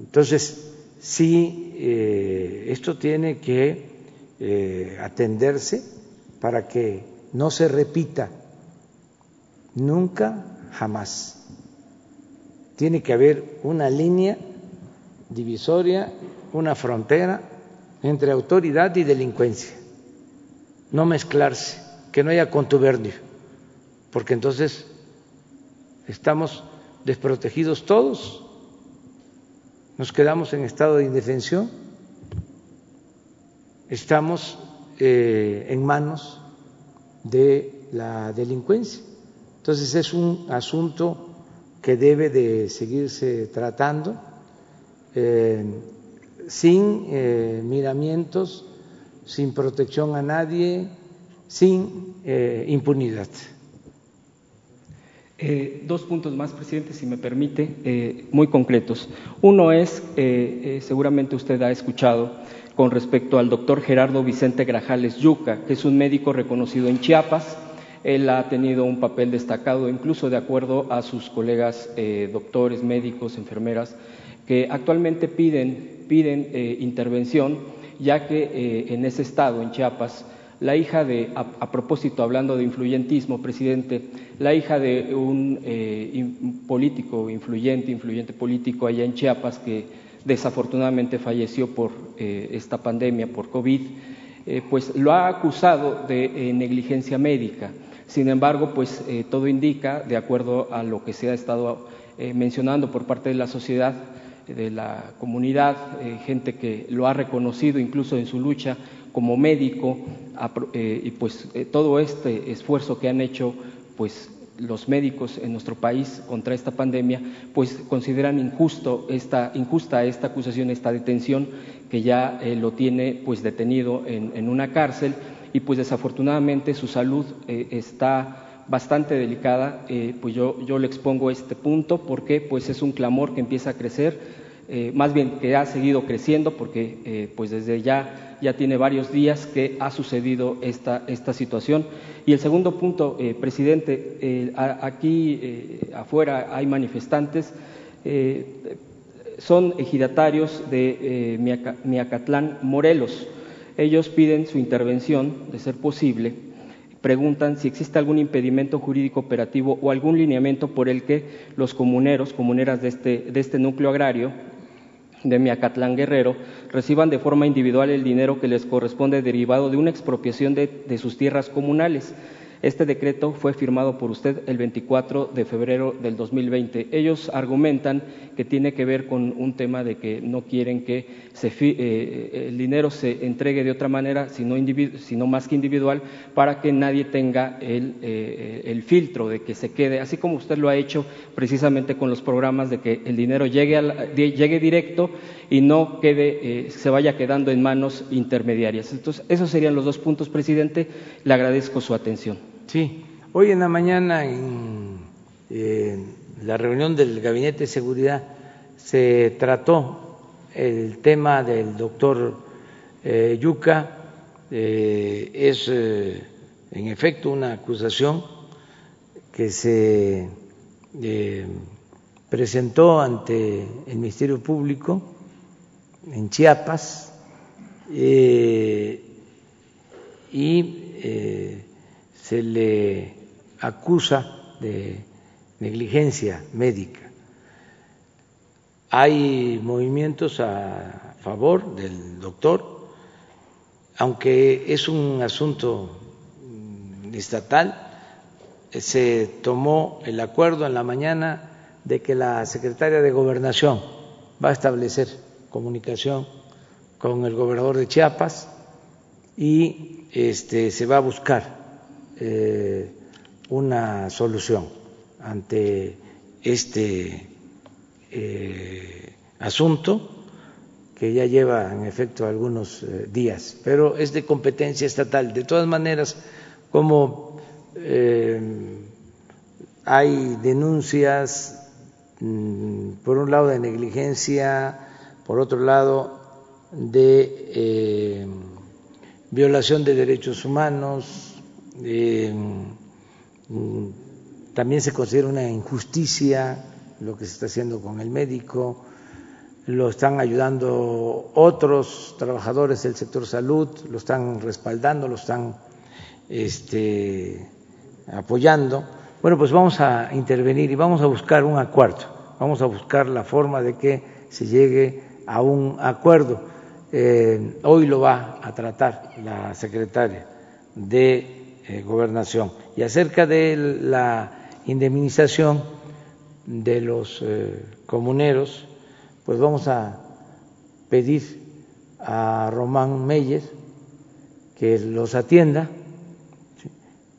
Entonces, sí, eh, esto tiene que eh, atenderse para que no se repita nunca, jamás. Tiene que haber una línea divisoria, una frontera entre autoridad y delincuencia. No mezclarse, que no haya contubernio porque entonces estamos desprotegidos todos, nos quedamos en estado de indefensión, estamos eh, en manos de la delincuencia. Entonces es un asunto que debe de seguirse tratando eh, sin eh, miramientos, sin protección a nadie, sin impunidad. Eh, dos puntos más, presidente, si me permite, eh, muy concretos. Uno es, eh, seguramente usted ha escuchado, con respecto al doctor Gerardo Vicente Grajales Yuca, que es un médico reconocido en Chiapas. Él ha tenido un papel destacado, incluso de acuerdo a sus colegas doctores, médicos, enfermeras, que actualmente piden, piden intervención, ya que en ese estado, en Chiapas, la hija de, a, propósito, hablando de influyentismo, presidente, la hija de un eh, político influyente, influyente político allá en Chiapas que desafortunadamente falleció por eh, esta pandemia, por COVID, eh, pues lo ha acusado de negligencia médica. Sin embargo, pues todo indica, de acuerdo a lo que se ha estado mencionando por parte de la sociedad, de la comunidad, gente que lo ha reconocido incluso en su lucha como médico eh, y pues eh, todo este esfuerzo que han hecho pues los médicos en nuestro país contra esta pandemia, pues consideran injusto esta, injusta esta acusación, esta detención que ya eh, lo tiene pues detenido en, una cárcel y pues desafortunadamente su salud está bastante delicada. pues yo, yo le expongo este punto porque pues es un clamor que empieza a crecer, más bien que ha seguido creciendo porque pues desde ya ya tiene varios días que ha sucedido esta, esta situación. Y el segundo punto, eh, presidente, eh, aquí eh, afuera hay manifestantes, son ejidatarios de Miacatlán, Morelos. Ellos piden su intervención, de ser posible, preguntan si existe algún impedimento jurídico operativo o algún lineamiento por el que los comuneros, comuneras de este, de este núcleo agrario, de Miacatlán Guerrero reciban de forma individual el dinero que les corresponde derivado de una expropiación de, de sus tierras comunales. Este decreto fue firmado por usted el 24 de febrero del 2020. Ellos argumentan que tiene que ver con un tema de que no quieren que eh, el dinero se entregue de otra manera, sino, más que individual, para que nadie tenga el, eh, el, filtro de que se quede, así como usted lo ha hecho precisamente con los programas de que el dinero llegue, llegue directo y no quede, eh, se vaya quedando en manos intermediarias. Entonces, esos serían los dos puntos, presidente. Le agradezco su atención. Sí, hoy en la mañana en la reunión del Gabinete de Seguridad se trató el tema del doctor eh, Yuca. Eh, es eh, en efecto una acusación que se presentó ante el Ministerio Público en Chiapas y se le acusa de negligencia médica. Hay movimientos a favor del doctor, aunque es un asunto estatal, se tomó el acuerdo en la mañana de que la secretaria de Gobernación va a establecer comunicación con el gobernador de Chiapas y este, se va a buscar eh, una solución ante este eh, asunto que ya lleva en efecto algunos eh, días, pero es de competencia estatal. De todas maneras, como hay denuncias, mm, por un lado de negligencia, por otro lado de violación de derechos humanos, eh, también se considera una injusticia lo que se está haciendo con el médico, lo están ayudando otros trabajadores del sector salud, lo están respaldando, lo están este, apoyando. Bueno, pues vamos a intervenir y vamos a buscar un acuerdo, vamos a buscar la forma de que se llegue a un acuerdo. Eh, hoy lo va a tratar la secretaria de eh, gobernación. Y acerca de la indemnización de los eh, comuneros, pues vamos a pedir a Román Meyes que los atienda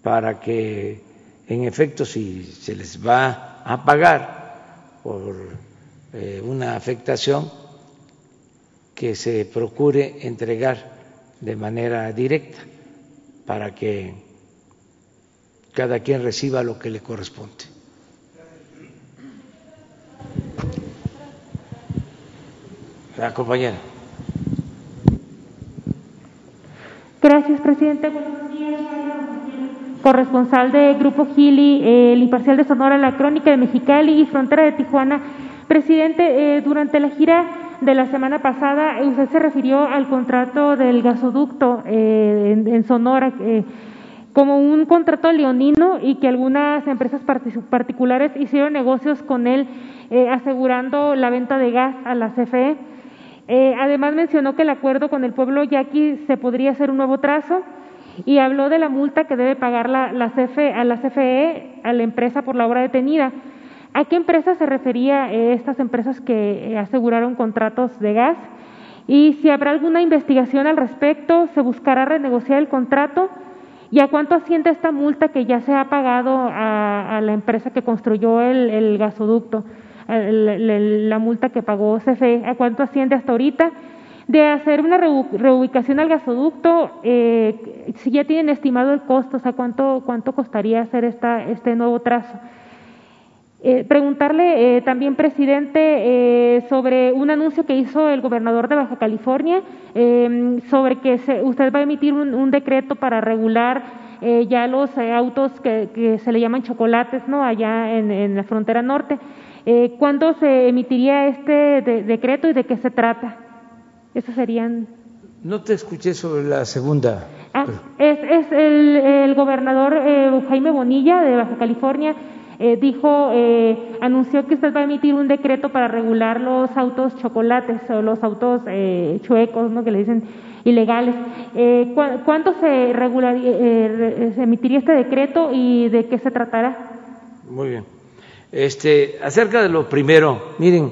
para que en efecto si se les va a pagar por eh, una afectación que se procure entregar de manera directa para que cada quien reciba lo que le corresponde. La compañera. Gracias, presidente. Corresponsal de Grupo Gili, el imparcial de Sonora, la Crónica de Mexicali y Frontera de Tijuana. Presidente, eh, durante la gira de la semana pasada, usted se refirió al contrato del gasoducto eh, en, Sonora eh, como un contrato leonino y que algunas empresas particulares hicieron negocios con él eh, asegurando la venta de gas a la CFE. además mencionó que el acuerdo con el pueblo yaqui se podría hacer un nuevo trazo y habló de la multa que debe pagar la, CFE, a la CFE a la empresa por la obra detenida. ¿A qué empresas se refería eh, estas empresas que eh, aseguraron contratos de gas? Y si habrá alguna investigación al respecto, se buscará renegociar el contrato. ¿Y a cuánto asciende esta multa que ya se ha pagado a, la empresa que construyó el, gasoducto? la multa que pagó CFE, ¿a cuánto asciende hasta ahorita? De hacer una reubicación al gasoducto, eh, si ya tienen estimado el costo, o sea, ¿cuánto, cuánto costaría hacer esta, este nuevo trazo? Eh, preguntarle eh, también, presidente, eh, sobre un anuncio que hizo el gobernador de Baja California em, sobre que usted va a emitir un, decreto para regular ya los autos que, se le llaman chocolates, ¿no? Allá en, la frontera norte. ¿Cuándo se emitiría este decreto y de qué se trata? Esos serían. No te escuché sobre la segunda. Ah, es, es el, el gobernador Jaime Bonilla de Baja California eh, dijo, eh, anunció que usted va a emitir un decreto para regular los autos chocolates o los autos eh, chuecos, ¿no? que le dicen ilegales. ¿Cuándo se, se emitiría este decreto y de qué se tratará? Muy bien. Este, acerca de lo primero, miren,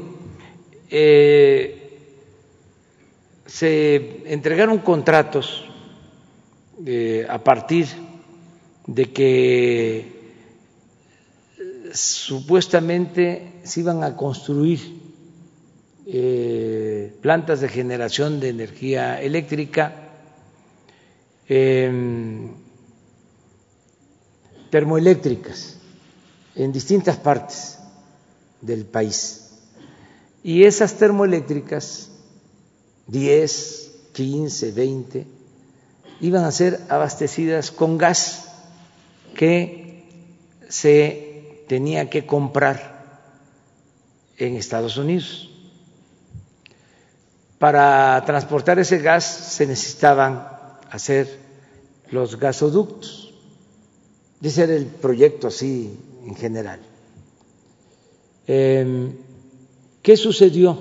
se entregaron contratos a partir de que supuestamente se iban a construir eh, plantas de generación de energía eléctrica, em, termoeléctricas en distintas partes del país. Y esas termoeléctricas, 10, 15, 20, iban a ser abastecidas con gas que se tenía que comprar en Estados Unidos. Para transportar ese gas se necesitaban hacer los gasoductos. Ese era el proyecto así en general. Em, ¿Qué sucedió?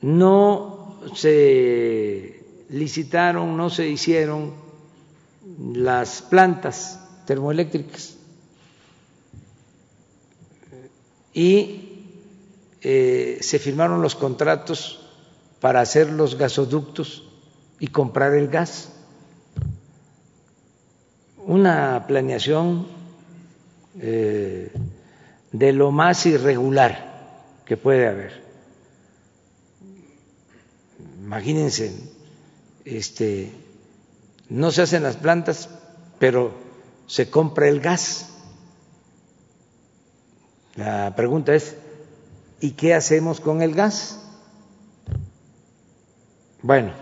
No se licitaron, no se hicieron las plantas termoeléctricas y eh, se firmaron los contratos para hacer los gasoductos y comprar el gas. Una planeación eh, de lo más irregular que puede haber. Imagínense, este, no se hacen las plantas, pero se compra el gas. La pregunta es, ¿y qué hacemos con el gas? Bueno,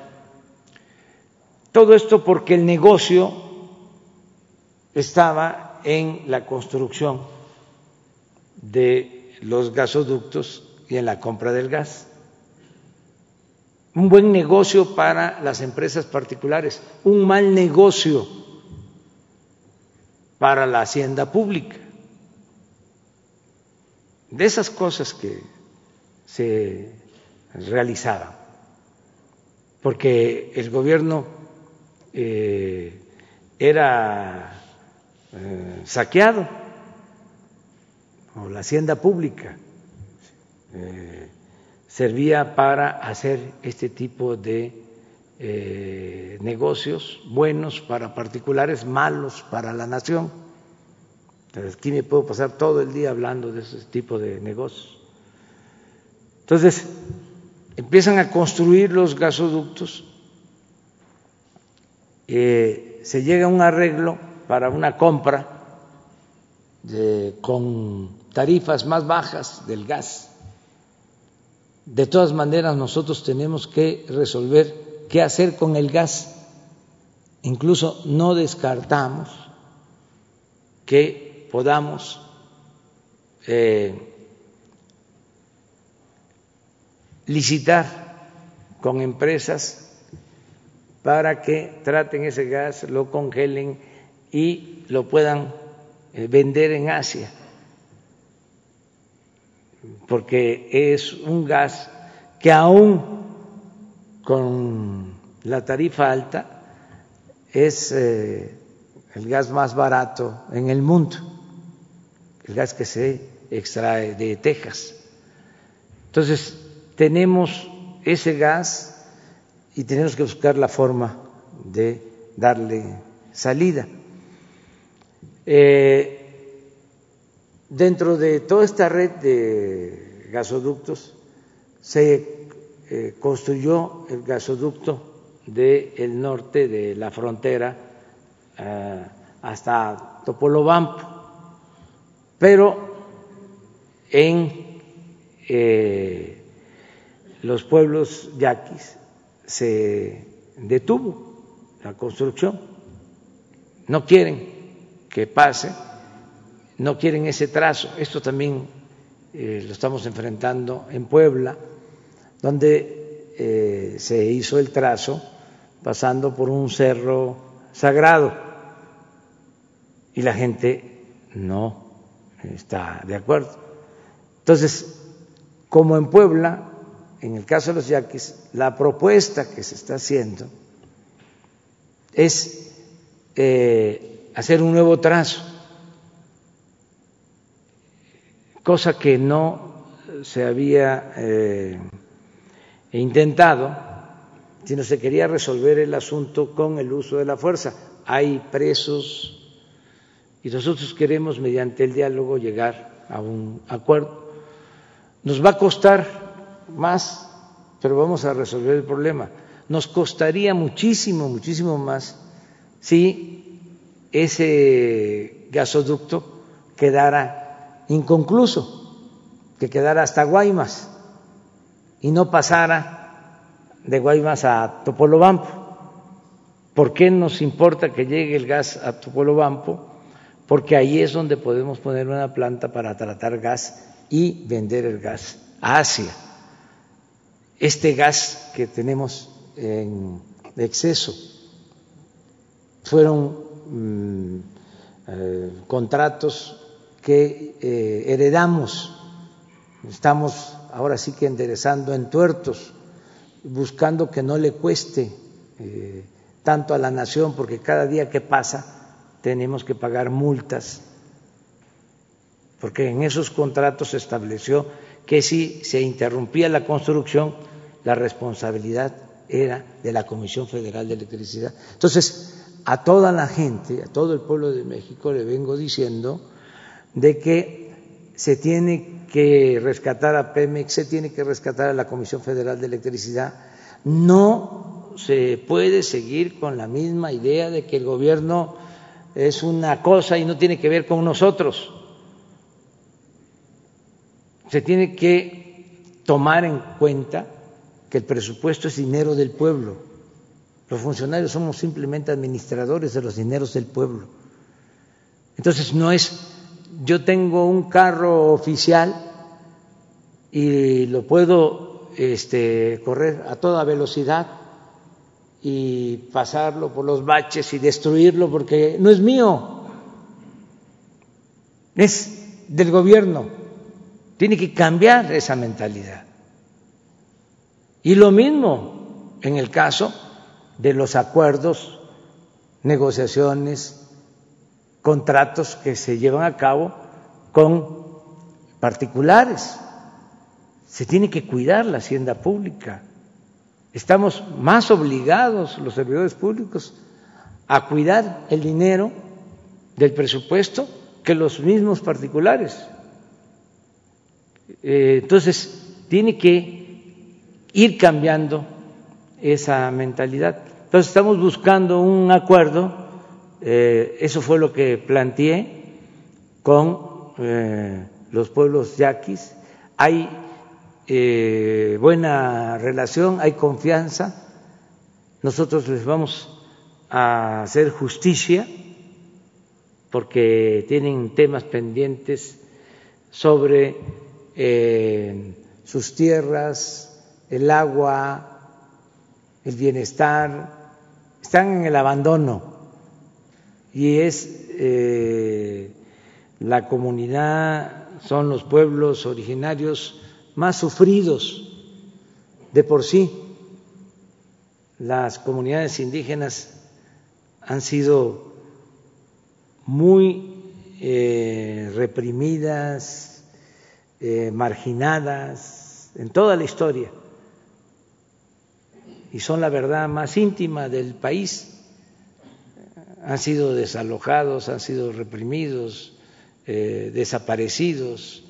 todo esto porque el negocio estaba en la construcción de los gasoductos y en la compra del gas. Un buen negocio para las empresas particulares, un mal negocio para la hacienda pública de esas cosas que se realizaban, porque el gobierno eh, era eh, saqueado, o la hacienda pública. Eh, servía para hacer este tipo de negocios buenos para particulares, malos para la nación Aquí me puedo pasar todo el día hablando de ese tipo de negocios. Entonces, empiezan a construir los gasoductos, eh, se llega a un arreglo para una compra con tarifas más bajas del gas. De todas maneras, nosotros tenemos que resolver qué hacer con el gas. Incluso no descartamos que podamos eh, licitar con empresas para que traten ese gas, lo congelen y lo puedan eh, vender en Asia, porque es un gas que aún con la tarifa alta es eh, el gas más barato en el mundo, el gas que se extrae de Texas. Entonces, tenemos ese gas y tenemos que buscar la forma de darle salida. Eh, dentro de toda esta red de gasoductos se eh, construyó el gasoducto del norte de la frontera eh, hasta Topolobampo, pero en eh, los pueblos yaquis se detuvo la construcción, no quieren que pase, no quieren ese trazo. Esto también eh, lo estamos enfrentando en Puebla, donde eh, se hizo el trazo pasando por un cerro sagrado y la gente no está de acuerdo. Entonces, como en Puebla, en el caso de los yaquis, la propuesta que se está haciendo es eh, hacer un nuevo trazo, cosa que no se había eh, intentado, sino se quería resolver el asunto con el uso de la fuerza. Hay presos y nosotros queremos, mediante el diálogo, llegar a un acuerdo. Nos va a costar más, pero vamos a resolver el problema. Nos costaría muchísimo, muchísimo más si ese gasoducto quedara inconcluso, que quedara hasta Guaymas y no pasara de Guaymas a Topolobampo. ¿Por qué nos importa que llegue el gas a Topolobampo? Porque ahí es donde podemos poner una planta para tratar gas y vender el gas a Asia. Este gas que tenemos en exceso fueron mm, eh, contratos que eh, heredamos. Estamos ahora sí que enderezando en tuertos, buscando que no le cueste eh, tanto a la nación, porque cada día que pasa tenemos que pagar multas, porque en esos contratos se estableció que si se interrumpía la construcción, la responsabilidad era de la Comisión Federal de Electricidad. Entonces, a toda la gente, a todo el pueblo de México le vengo diciendo de que se tiene que rescatar a Pemex, se tiene que rescatar a la Comisión Federal de Electricidad. No se puede seguir con la misma idea de que el gobierno es una cosa y no tiene que ver con nosotros. Se tiene que tomar en cuenta que el presupuesto es dinero del pueblo. Los funcionarios somos simplemente administradores de los dineros del pueblo. Entonces no es yo tengo un carro oficial y lo puedo este, correr a toda velocidad y pasarlo por los baches y destruirlo porque no es mío, es del gobierno. Tiene que cambiar esa mentalidad. Y lo mismo en el caso de los acuerdos, negociaciones, contratos que se llevan a cabo con particulares. Se tiene que cuidar la hacienda pública. Estamos más obligados los servidores públicos a cuidar el dinero del presupuesto que los mismos particulares. Eh, entonces, tiene que ir cambiando esa mentalidad. Entonces, estamos buscando un acuerdo eh, eso fue lo que planteé con eh, los pueblos yaquis. Hay eh, buena relación, hay confianza. Nosotros les vamos a hacer justicia porque tienen temas pendientes sobre sus tierras, el agua, el bienestar, están en el abandono y es eh, la comunidad, son los pueblos originarios más sufridos de por sí. Las comunidades indígenas han sido muy eh, reprimidas, eh, marginadas en toda la historia y son la verdad más íntima del país. Han sido desalojados, han sido reprimidos, eh, desaparecidos,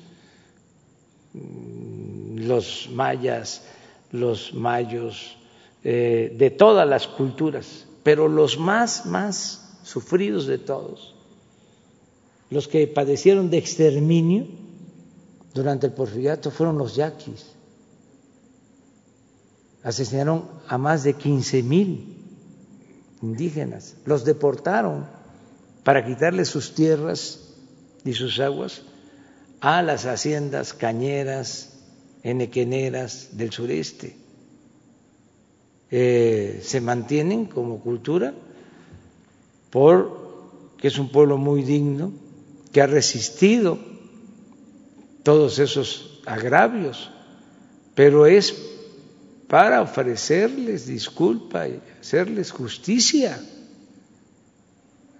los mayas, los mayos, de todas las culturas, pero los más, más sufridos de todos los que padecieron de exterminio durante el porfiriato fueron los yaquis. Asesinaron a más de 15 mil indígenas, los deportaron para quitarles sus tierras y sus aguas a las haciendas cañeras, enequeneras del sureste. Eh, se mantienen como cultura porque es un pueblo muy digno, que ha resistido todos esos agravios, pero es para ofrecerles disculpa y hacerles justicia.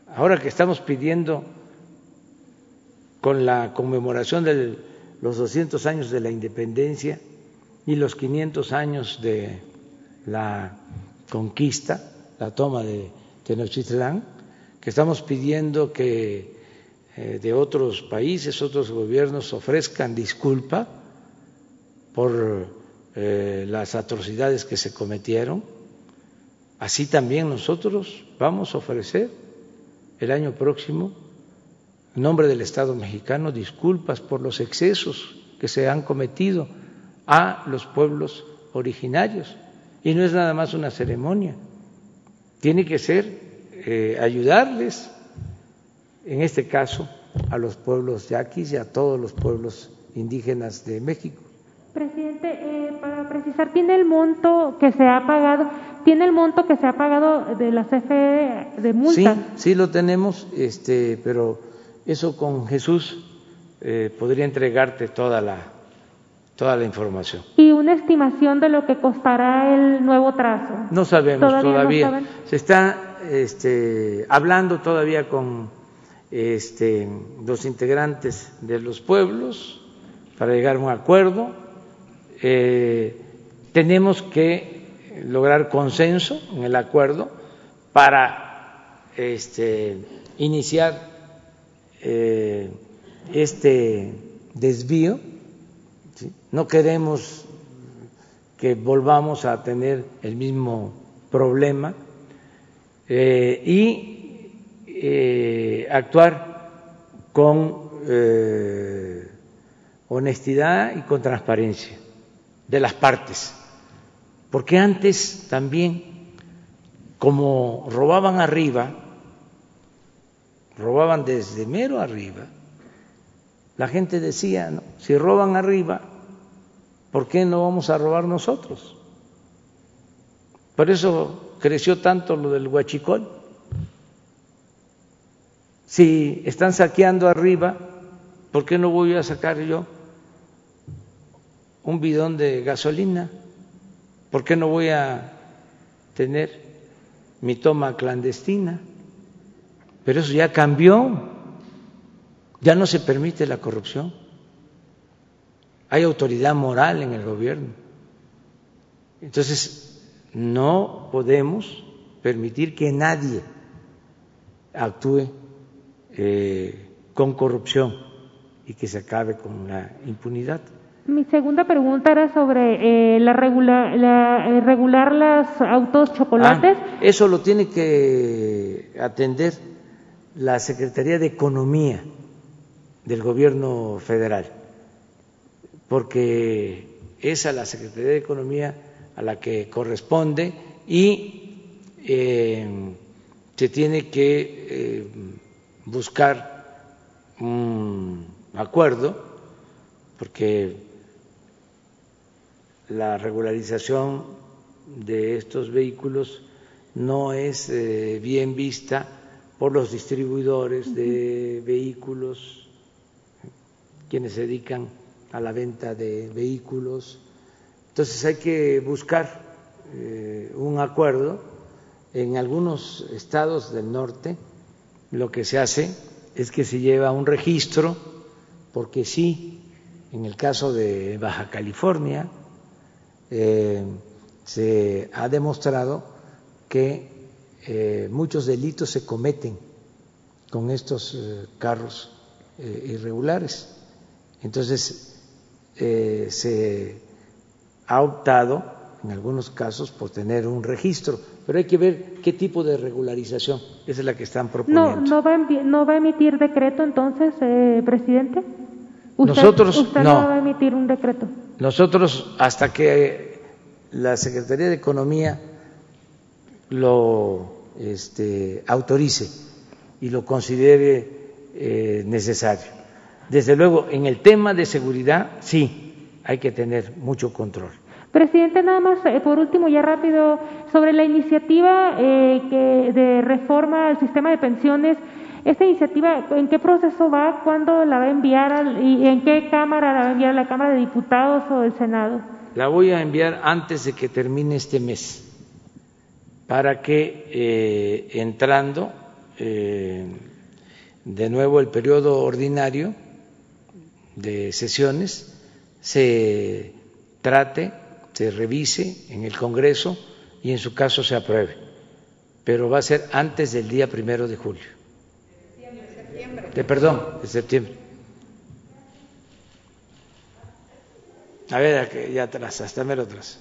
Ahora que estamos pidiendo con la conmemoración de los 200 años de la independencia y los 500 años de la conquista, la toma de Tenochtitlán, que estamos pidiendo que eh, de otros países, otros gobiernos ofrezcan disculpa por eh, las atrocidades que se cometieron, así también nosotros vamos a ofrecer el año próximo, en nombre del Estado mexicano, disculpas por los excesos que se han cometido a los pueblos originarios. Y no es nada más una ceremonia, tiene que ser eh, ayudarles en este caso a los pueblos yaquis y a todos los pueblos indígenas de México. Presidente, eh, para precisar, ¿tiene el monto que se ha pagado, tiene el monto que se ha pagado de la CFE de multa? Sí, sí lo tenemos, este, pero eso con Jesús eh, podría entregarte toda la toda la información. ¿Y una estimación de lo que costará el nuevo trazo? No sabemos todavía. se está este, hablando todavía con este, los integrantes de los pueblos para llegar a un acuerdo. Eh, tenemos que lograr consenso en el acuerdo para este, iniciar eh, este desvío. No queremos que volvamos a tener el mismo problema eh, y eh, actuar con honestidad y con transparencia de las partes, porque antes también, como robaban arriba, robaban desde mero arriba, la gente decía, si roban arriba, ¿por qué no vamos a robar nosotros? Por eso creció tanto lo del huachicol si están saqueando arriba, ¿por qué no voy a sacar yo un bidón de gasolina? ¿Por qué no voy a tener mi toma clandestina? Pero eso ya cambió, ya no se permite la corrupción. Hay autoridad moral en el gobierno. Entonces, no podemos permitir que nadie actúe eh, con corrupción y que se acabe con la impunidad. Mi segunda pregunta era sobre eh, la, la eh, regular los autos chocolates. Ah, eso lo tiene que atender la Secretaría de Economía del Gobierno Federal, porque es a la Secretaría de Economía a la que corresponde y se tiene que buscar un acuerdo, porque la regularización de estos vehículos no es eh, bien vista por los distribuidores de vehículos, quienes se dedican a la venta de vehículos. Entonces hay que buscar eh, un acuerdo. En algunos estados del norte lo que se hace es que se lleva un registro, porque sí, en el caso de Baja California, eh, se ha demostrado que eh, muchos delitos se cometen con estos carros irregulares. Entonces, se ha optado en algunos casos por tener un registro, pero hay que ver qué tipo de regularización esa es la que están proponiendo. No, no va a, no va a emitir decreto entonces, eh, presidente. Nosotros usted no. va a emitir un decreto. Nosotros hasta que la Secretaría de Economía lo este, autorice y lo considere eh, necesario. Desde luego, en el tema de seguridad, sí, hay que tener mucho control. Presidente, nada más, eh, por último, ya rápido, sobre la iniciativa eh, que de reforma al sistema de pensiones, ¿esta iniciativa en qué proceso va? ¿Cuándo la va a enviar? ¿Y en qué Cámara la va a enviar? ¿La Cámara de Diputados o el Senado? La voy a enviar antes de que termine este mes, para que eh, entrando de nuevo el periodo ordinario de sesiones se trate se revise en el Congreso y en su caso se apruebe. Pero va a ser antes del día primero de julio. De septiembre. De, perdón, de septiembre. A ver, ya atrás, hasta mero atrás.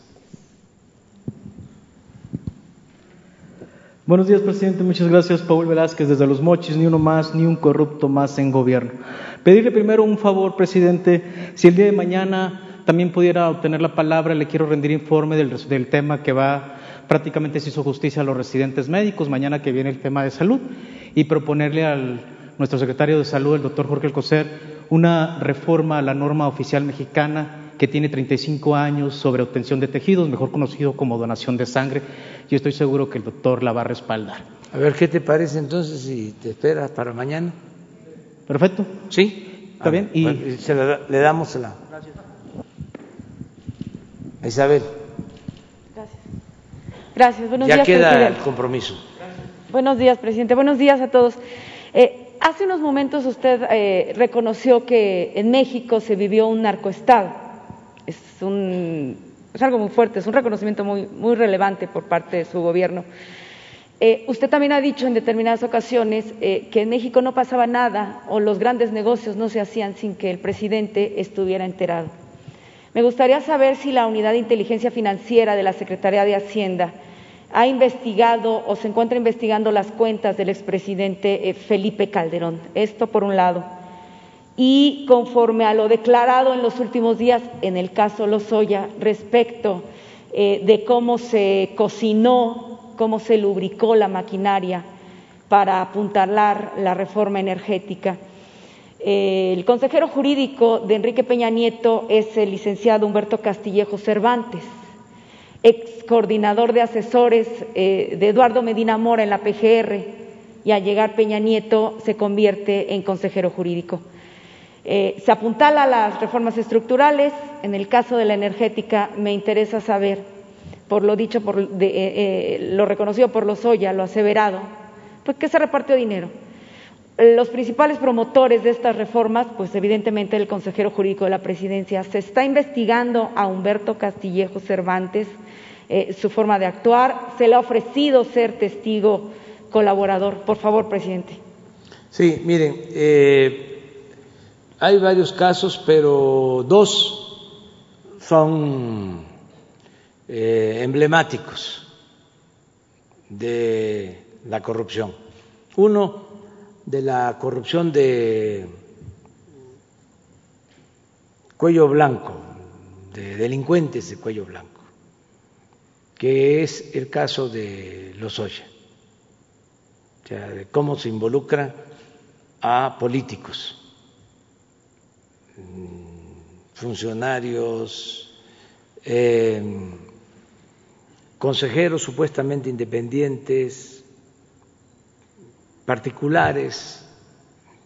Buenos días, presidente. Muchas gracias, Paul Velázquez, desde Los Mochis. Ni uno más, ni un corrupto más en gobierno. Pedirle primero un favor, presidente. Si el día de mañana también pudiera obtener la palabra, le quiero rendir informe del, del tema que va, prácticamente se hizo justicia a los residentes médicos, mañana que viene el tema de salud, y proponerle al nuestro secretario de Salud, el doctor Jorge Alcocer, una reforma a la norma oficial mexicana que tiene 35 años sobre obtención de tejidos, mejor conocido como donación de sangre. Yo estoy seguro que el doctor la va a respaldar. A ver, ¿qué te parece entonces si te esperas para mañana? Perfecto. ¿Sí? ¿Está bien? Y... se le, le damos la... Isabel. Gracias. Gracias. Buenos ya días, queda presidente. el compromiso. Buenos días, presidente. Buenos días a todos. Eh, hace unos momentos usted eh, reconoció que en México se vivió un narcoestado. Es, un, es algo muy fuerte, es un reconocimiento muy, muy relevante por parte de su gobierno. Eh, usted también ha dicho en determinadas ocasiones eh, que en México no pasaba nada o los grandes negocios no se hacían sin que el presidente estuviera enterado. Me gustaría saber si la Unidad de Inteligencia Financiera de la Secretaría de Hacienda ha investigado o se encuentra investigando las cuentas del expresidente eh, Felipe Calderón. Esto por un lado. Y conforme a lo declarado en los últimos días en el caso Lozoya respecto eh, de cómo se cocinó, cómo se lubricó la maquinaria para apuntalar la reforma energética. El consejero jurídico de Enrique Peña Nieto es el licenciado Humberto Castillejo Cervantes, ex coordinador de asesores eh, de Eduardo Medina Mora en la PGR, y al llegar Peña Nieto se convierte en consejero jurídico. Eh, se apuntala las reformas estructurales. En el caso de la energética, me interesa saber, por lo dicho, por de, eh, lo reconocido por Lozoya, lo aseverado, pues que se repartió dinero los principales promotores de estas reformas, pues evidentemente el consejero jurídico de la presidencia, se está investigando a Humberto Castillejo Cervantes, eh, su forma de actuar, se le ha ofrecido ser testigo colaborador. Por favor, presidente. Sí, miren, eh, hay varios casos, pero dos son eh, emblemáticos de la corrupción. Uno de la corrupción de cuello blanco, de delincuentes de cuello blanco, que es el caso de Lozoya, o sea, de cómo se involucra a políticos, funcionarios, eh, consejeros supuestamente independientes, particulares,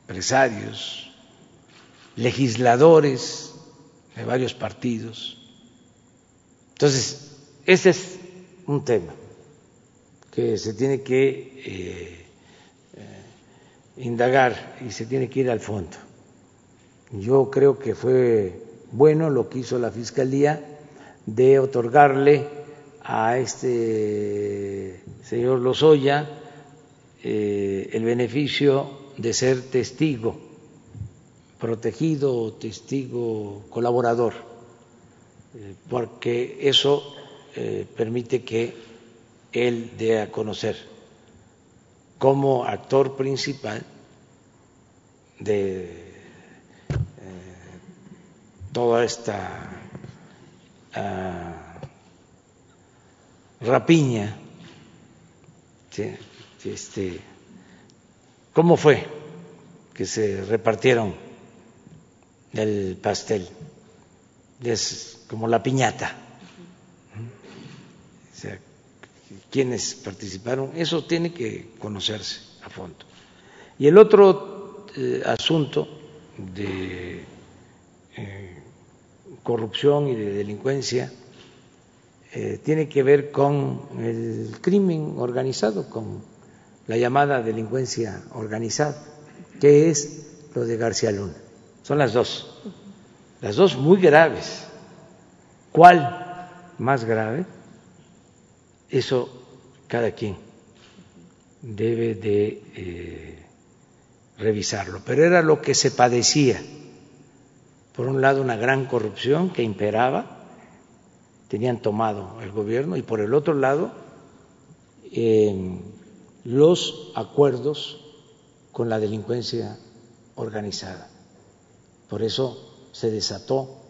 empresarios, legisladores de varios partidos. Entonces, ese es un tema que se tiene que eh, eh, indagar y se tiene que ir al fondo. Yo creo que fue bueno lo que hizo la Fiscalía de otorgarle a este señor Lozoya eh, el beneficio de ser testigo protegido testigo colaborador, eh, porque eso eh, permite que él dé a conocer como actor principal de toda esta ah, rapiña. Este, ¿Cómo fue que se repartieron el pastel? Es como la piñata. O sea, quienes participaron, eso tiene que conocerse a fondo. Y el otro eh, asunto de eh, corrupción y de delincuencia eh, tiene que ver con el crimen organizado, con la llamada delincuencia organizada, que es lo de García Luna. Son las dos, las dos muy graves. ¿Cuál más grave? Eso cada quien debe de eh, revisarlo. Pero era lo que se padecía por un lado una gran corrupción que imperaba, tenían tomado el gobierno, y por el otro lado los acuerdos con la delincuencia organizada. Por eso se desató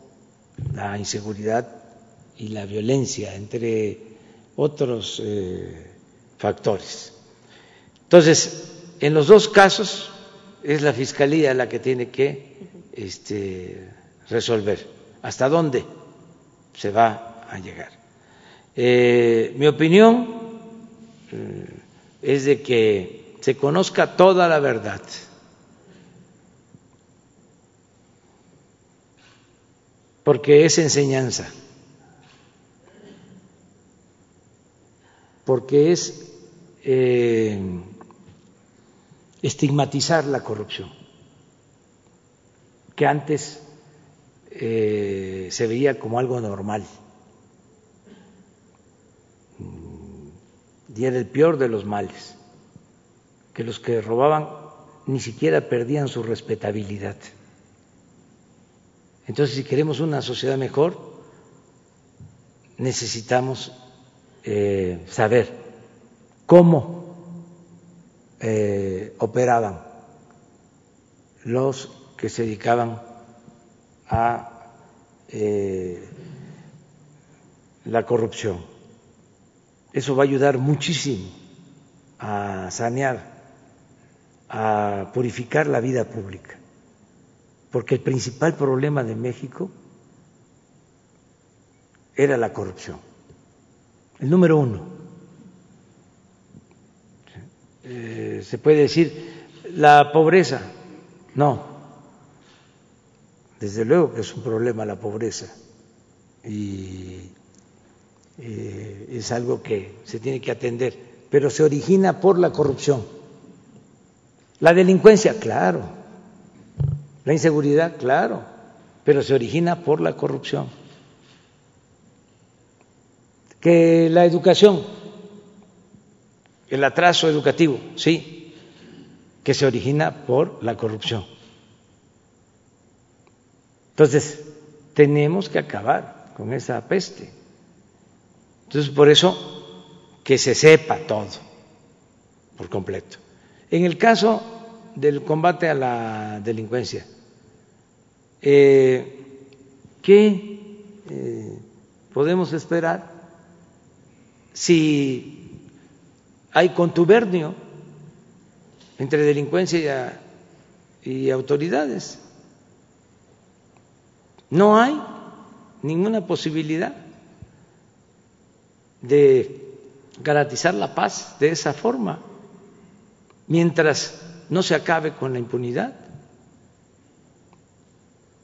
la inseguridad y la violencia, entre otros eh, factores. Entonces, en los dos casos es la Fiscalía la que tiene que este, resolver. ¿Hasta dónde se va a llegar? Eh, mi opinión eh, es de que se conozca toda la verdad. Porque es enseñanza. Porque es eh, estigmatizar la corrupción que antes eh, se veía como algo normal. Y era el peor de los males, que los que robaban ni siquiera perdían su respetabilidad. Entonces, si queremos una sociedad mejor, necesitamos eh, saber cómo eh, operaban los que se dedicaban a eh, la corrupción. Eso va a ayudar muchísimo a sanear, a purificar la vida pública, porque el principal problema de México era la corrupción, el número uno. Eh, se puede decir la pobreza, no, desde luego que es un problema la pobreza y eh, es algo que se tiene que atender, pero se origina por la corrupción. La delincuencia, claro. La inseguridad, claro, pero se origina por la corrupción. Que la educación, el atraso educativo, sí, que se origina por la corrupción. Entonces, tenemos que acabar con esa peste. Entonces, por eso, que se sepa todo, por completo. En el caso del combate a la delincuencia, eh, ¿qué eh, podemos esperar si hay contubernio entre delincuencia y autoridades? No hay ninguna posibilidad de garantizar la paz de esa forma, mientras no se acabe con la impunidad.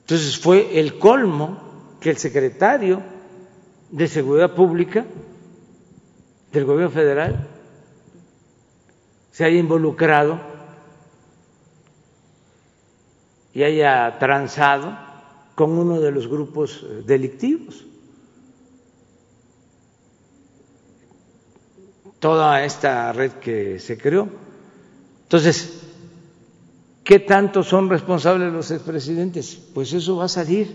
Entonces fue el colmo que el secretario de Seguridad Pública del gobierno federal se haya involucrado y haya transado con uno de los grupos delictivos. Toda esta red que se creó. Entonces, ¿qué tanto son responsables los expresidentes? Pues eso va a salir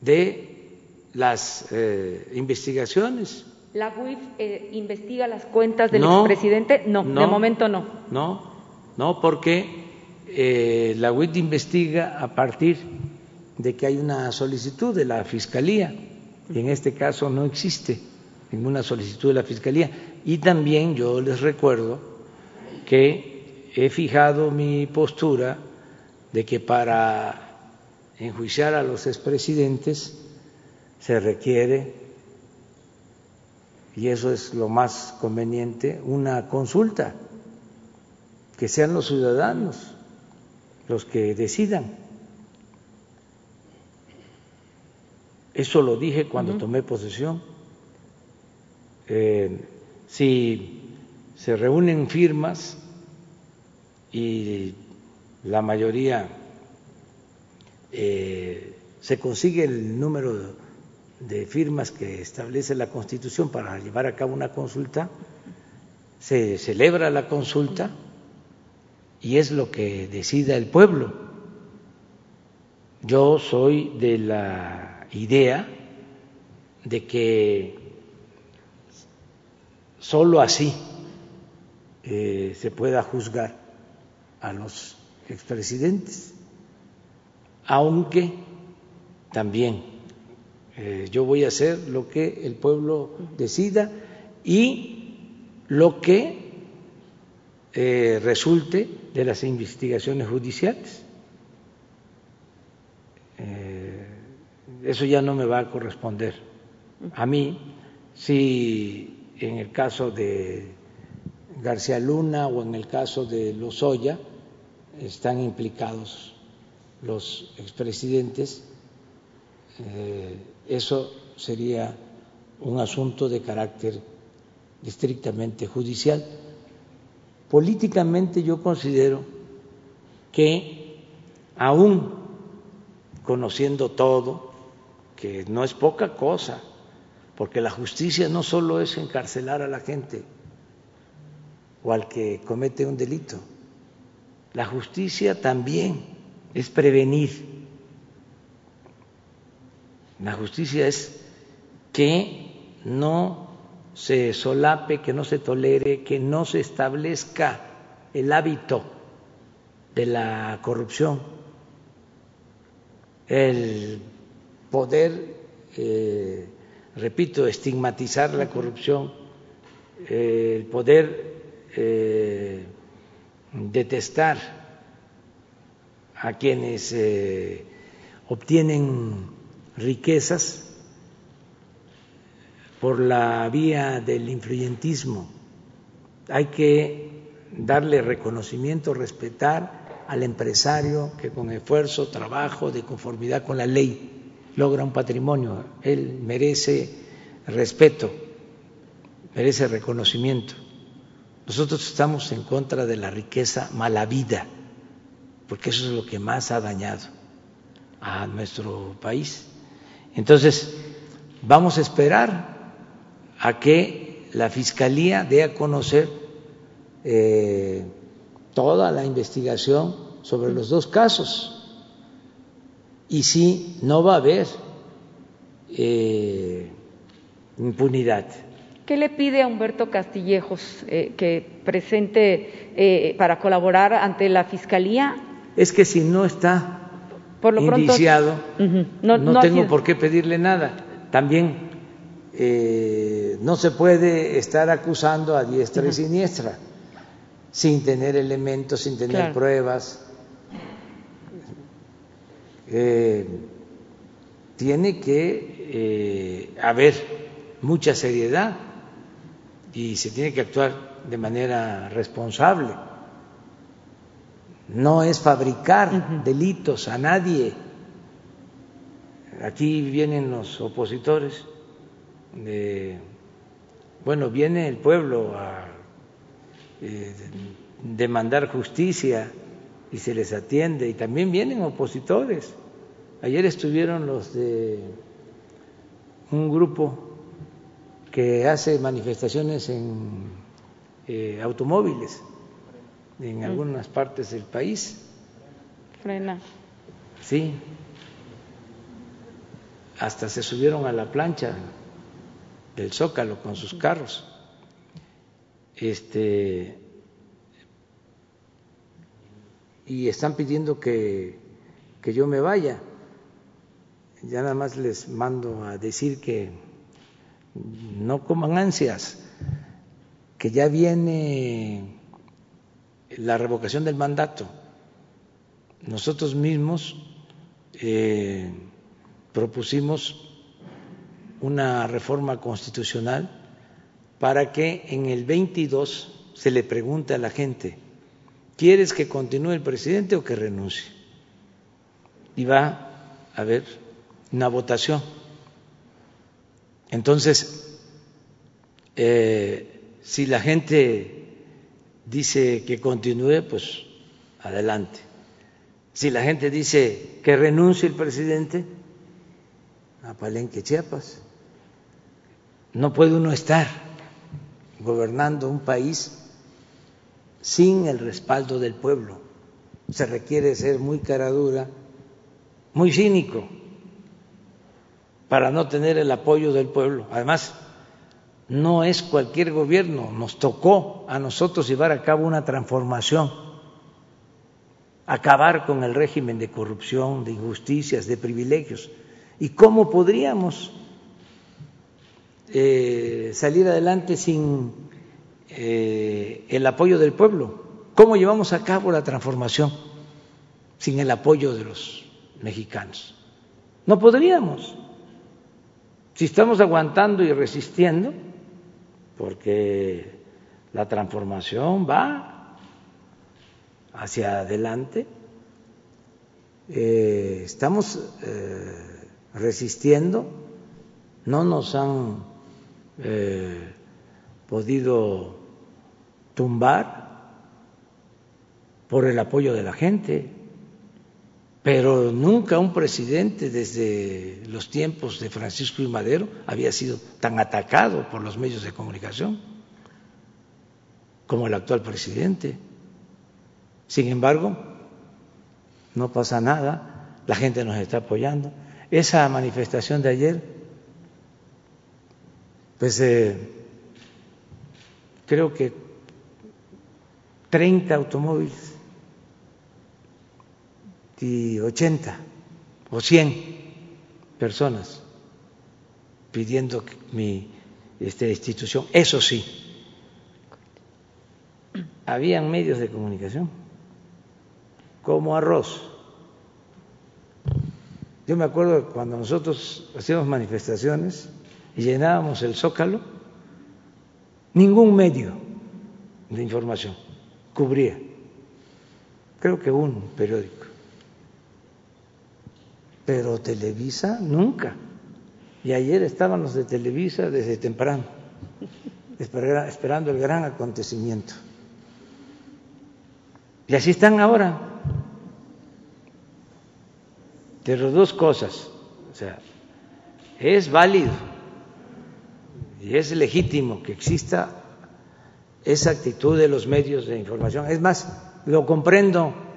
de las eh, investigaciones. ¿La UIF eh, investiga las cuentas del expresidente? No, de momento no. No, no, porque eh, la UIF investiga a partir de que hay una solicitud de la Fiscalía, y en este caso no existe ninguna solicitud de la Fiscalía. Y también yo les recuerdo que he fijado mi postura de que para enjuiciar a los expresidentes se requiere y eso es lo más conveniente, una consulta, que sean los ciudadanos los que decidan. Eso lo dije cuando tomé posesión. Eh, si se reúnen firmas y la mayoría eh, se consigue el número de firmas que establece la Constitución para llevar a cabo una consulta, se celebra la consulta y es lo que decida el pueblo. Yo soy de la idea de que solo así eh, se pueda juzgar a los expresidentes, aunque también eh, yo voy a hacer lo que el pueblo decida y lo que eh, resulte de las investigaciones judiciales. Eso ya no me va a corresponder a mí si en el caso de García Luna o en el caso de Lozoya están implicados los expresidentes eh, eso sería un asunto de carácter estrictamente judicial. Políticamente yo considero que aún conociendo todo, que no es poca cosa, porque la justicia no solo es encarcelar a la gente o al que comete un delito, la justicia también es prevenir. La justicia es que no se solape, que no se tolere, que no se establezca el hábito de la corrupción, el poder, eh, repito, estigmatizar la corrupción, el poder eh, detestar a quienes eh, obtienen riquezas por la vía del influyentismo. Hay que darle reconocimiento, respetar al empresario que con esfuerzo, trabajo, de conformidad con la ley logra un patrimonio. Él merece respeto, merece reconocimiento. Nosotros estamos en contra de la riqueza mala vida, porque eso es lo que más ha dañado a nuestro país. Entonces, vamos a esperar a que la Fiscalía dé a conocer eh, toda la investigación sobre los dos casos y si no va a haber eh, impunidad. ¿Qué le pide a Humberto Castillejos eh, que presente para colaborar ante la Fiscalía? Es que si no está por lo indiciado, no, tengo por qué pedirle nada. También eh, no se puede estar acusando a diestra y siniestra sin tener elementos, sin tener pruebas. Eh, tiene que eh, haber mucha seriedad y se tiene que actuar de manera responsable. No es fabricar delitos a nadie. Aquí vienen los opositores, bueno, viene el pueblo a eh, demandar justicia y se les atiende, y también vienen opositores. Ayer estuvieron los de un grupo que hace manifestaciones en eh, automóviles en algunas partes del país. Frena. Sí. Hasta se subieron a la plancha del Zócalo con sus carros. Este y están pidiendo que, que yo me vaya. Ya nada más les mando a decir que no coman ansias, que ya viene la revocación del mandato. Nosotros mismos eh, propusimos una reforma constitucional para que en el 22 se le pregunte a la gente, ¿quieres que continúe el presidente o que renuncie? Y va a haber una votación entonces, eh, si la gente dice que continúe, pues adelante. Si la gente dice que renuncie el presidente, a Palenque, Chiapas. No puede uno estar gobernando un país sin el respaldo del pueblo. Se requiere ser muy caradura, muy cínico para no tener el apoyo del pueblo. Además, no es cualquier gobierno, nos tocó a nosotros llevar a cabo una transformación, acabar con el régimen de corrupción, de injusticias, de privilegios. ¿Y cómo podríamos eh, salir adelante sin eh, el apoyo del pueblo? ¿Cómo llevamos a cabo la transformación sin el apoyo de los mexicanos? No podríamos. Si estamos aguantando y resistiendo, porque la transformación va hacia adelante, eh, estamos eh, resistiendo, no nos han eh, podido tumbar por el apoyo de la gente pero nunca un presidente desde los tiempos de Francisco y Madero había sido tan atacado por los medios de comunicación como el actual presidente. Sin embargo, no pasa nada, la gente nos está apoyando. Esa manifestación de ayer, pues eh, creo que 30 automóviles y 80 o 100 personas pidiendo mi esta institución. Eso sí, habían medios de comunicación como arroz. Yo me acuerdo cuando nosotros hacíamos manifestaciones y llenábamos el zócalo, ningún medio de información cubría, creo que un periódico pero Televisa nunca. Y ayer estaban los de Televisa desde temprano, esperando el gran acontecimiento. Y así están ahora. Pero dos cosas, o sea, es válido y es legítimo que exista esa actitud de los medios de información. Es más, lo comprendo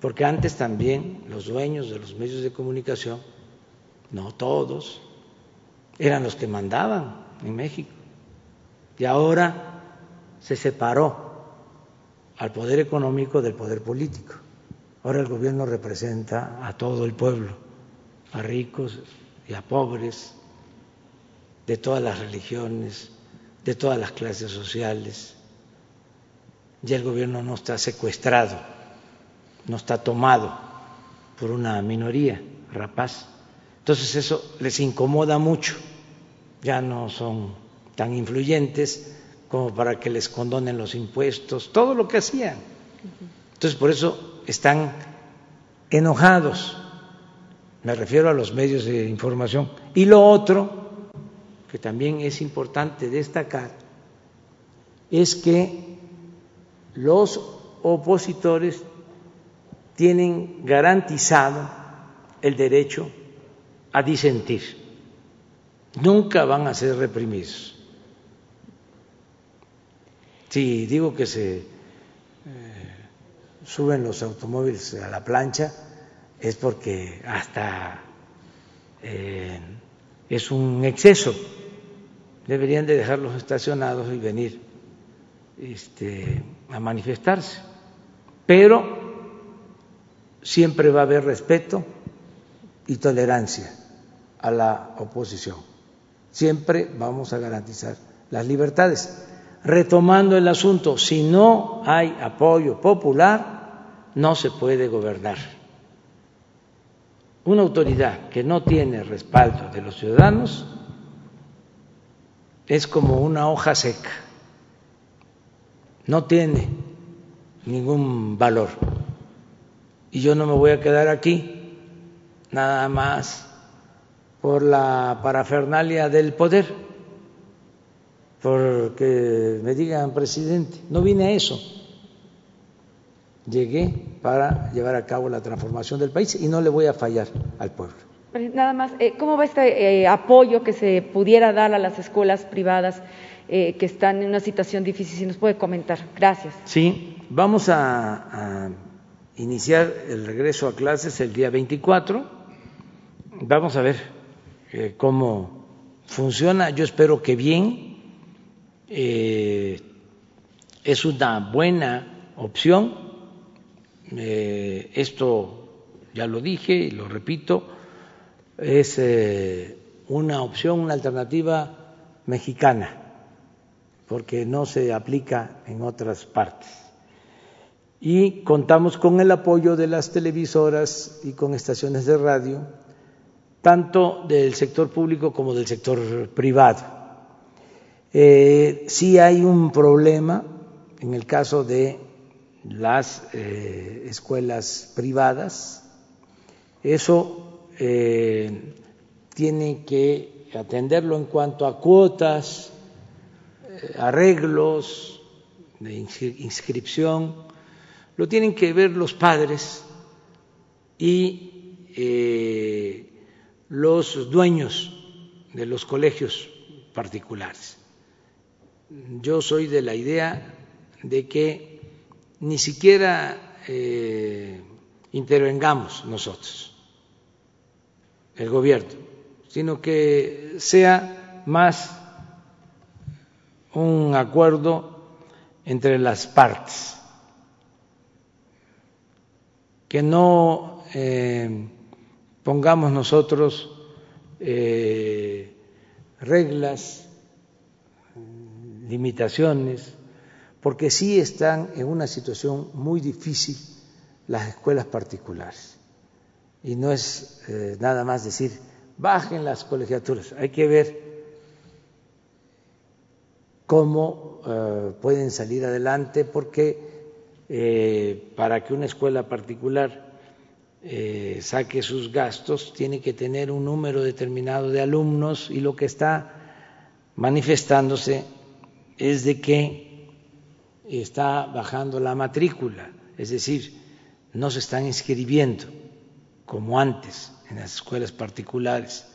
porque antes también los dueños de los medios de comunicación, no todos, eran los que mandaban en México. Y ahora se separó al poder económico del poder político. Ahora el gobierno representa a todo el pueblo, a ricos y a pobres, de todas las religiones, de todas las clases sociales. Ya el gobierno no está secuestrado no está tomado por una minoría rapaz. Entonces eso les incomoda mucho ya no son tan influyentes como para que les condonen los impuestos, todo lo que hacían. Entonces, por eso están enojados, me refiero a los medios de información. Y lo otro, que también es importante destacar, es que los opositores tienen garantizado el derecho a disentir. Nunca van a ser reprimidos. Si digo que se eh, suben los automóviles a la plancha, es porque hasta eh, es un exceso. Deberían de dejarlos estacionados y venir este, a manifestarse. Pero siempre va a haber respeto y tolerancia a la oposición. Siempre vamos a garantizar las libertades. Retomando el asunto, si no hay apoyo popular, no se puede gobernar. Una autoridad que no tiene respaldo de los ciudadanos es como una hoja seca, no tiene ningún valor. Y yo no me voy a quedar aquí nada más por la parafernalia del poder, porque me digan presidente, no vine a eso. Llegué para llevar a cabo la transformación del país y no le voy a fallar al pueblo. Nada más, eh, ¿cómo va este eh, apoyo que se pudiera dar a las escuelas privadas eh, que están en una situación difícil? Si nos puede comentar. Gracias. Sí, vamos a, a iniciar el regreso a clases el día 24 Vamos a ver eh, cómo funciona. Yo espero que bien. Eh, es una buena opción. Eh, esto ya lo dije y lo repito. Es una opción, una alternativa mexicana, porque no se aplica en otras partes. Y contamos con el apoyo de las televisoras y con estaciones de radio tanto del sector público como del sector privado. Eh, sí hay un problema en el caso de las eh, escuelas privadas. Eso eh, tiene que atenderlo en cuanto a cuotas, arreglos de inscripción. Lo tienen que ver los padres y los dueños de los colegios particulares. Yo soy de la idea de que ni siquiera eh, intervengamos nosotros, el gobierno, sino que sea más un acuerdo entre las partes, que no eh, pongamos nosotros eh, reglas, limitaciones, porque sí están en una situación muy difícil las escuelas particulares. Y no es eh, nada más decir, bajen las colegiaturas, hay que ver cómo pueden salir adelante, porque para que una escuela particular eh, saque sus gastos, tiene que tener un número determinado de alumnos y lo que está manifestándose es de que está bajando la matrícula, es decir, no se están inscribiendo como antes en las escuelas particulares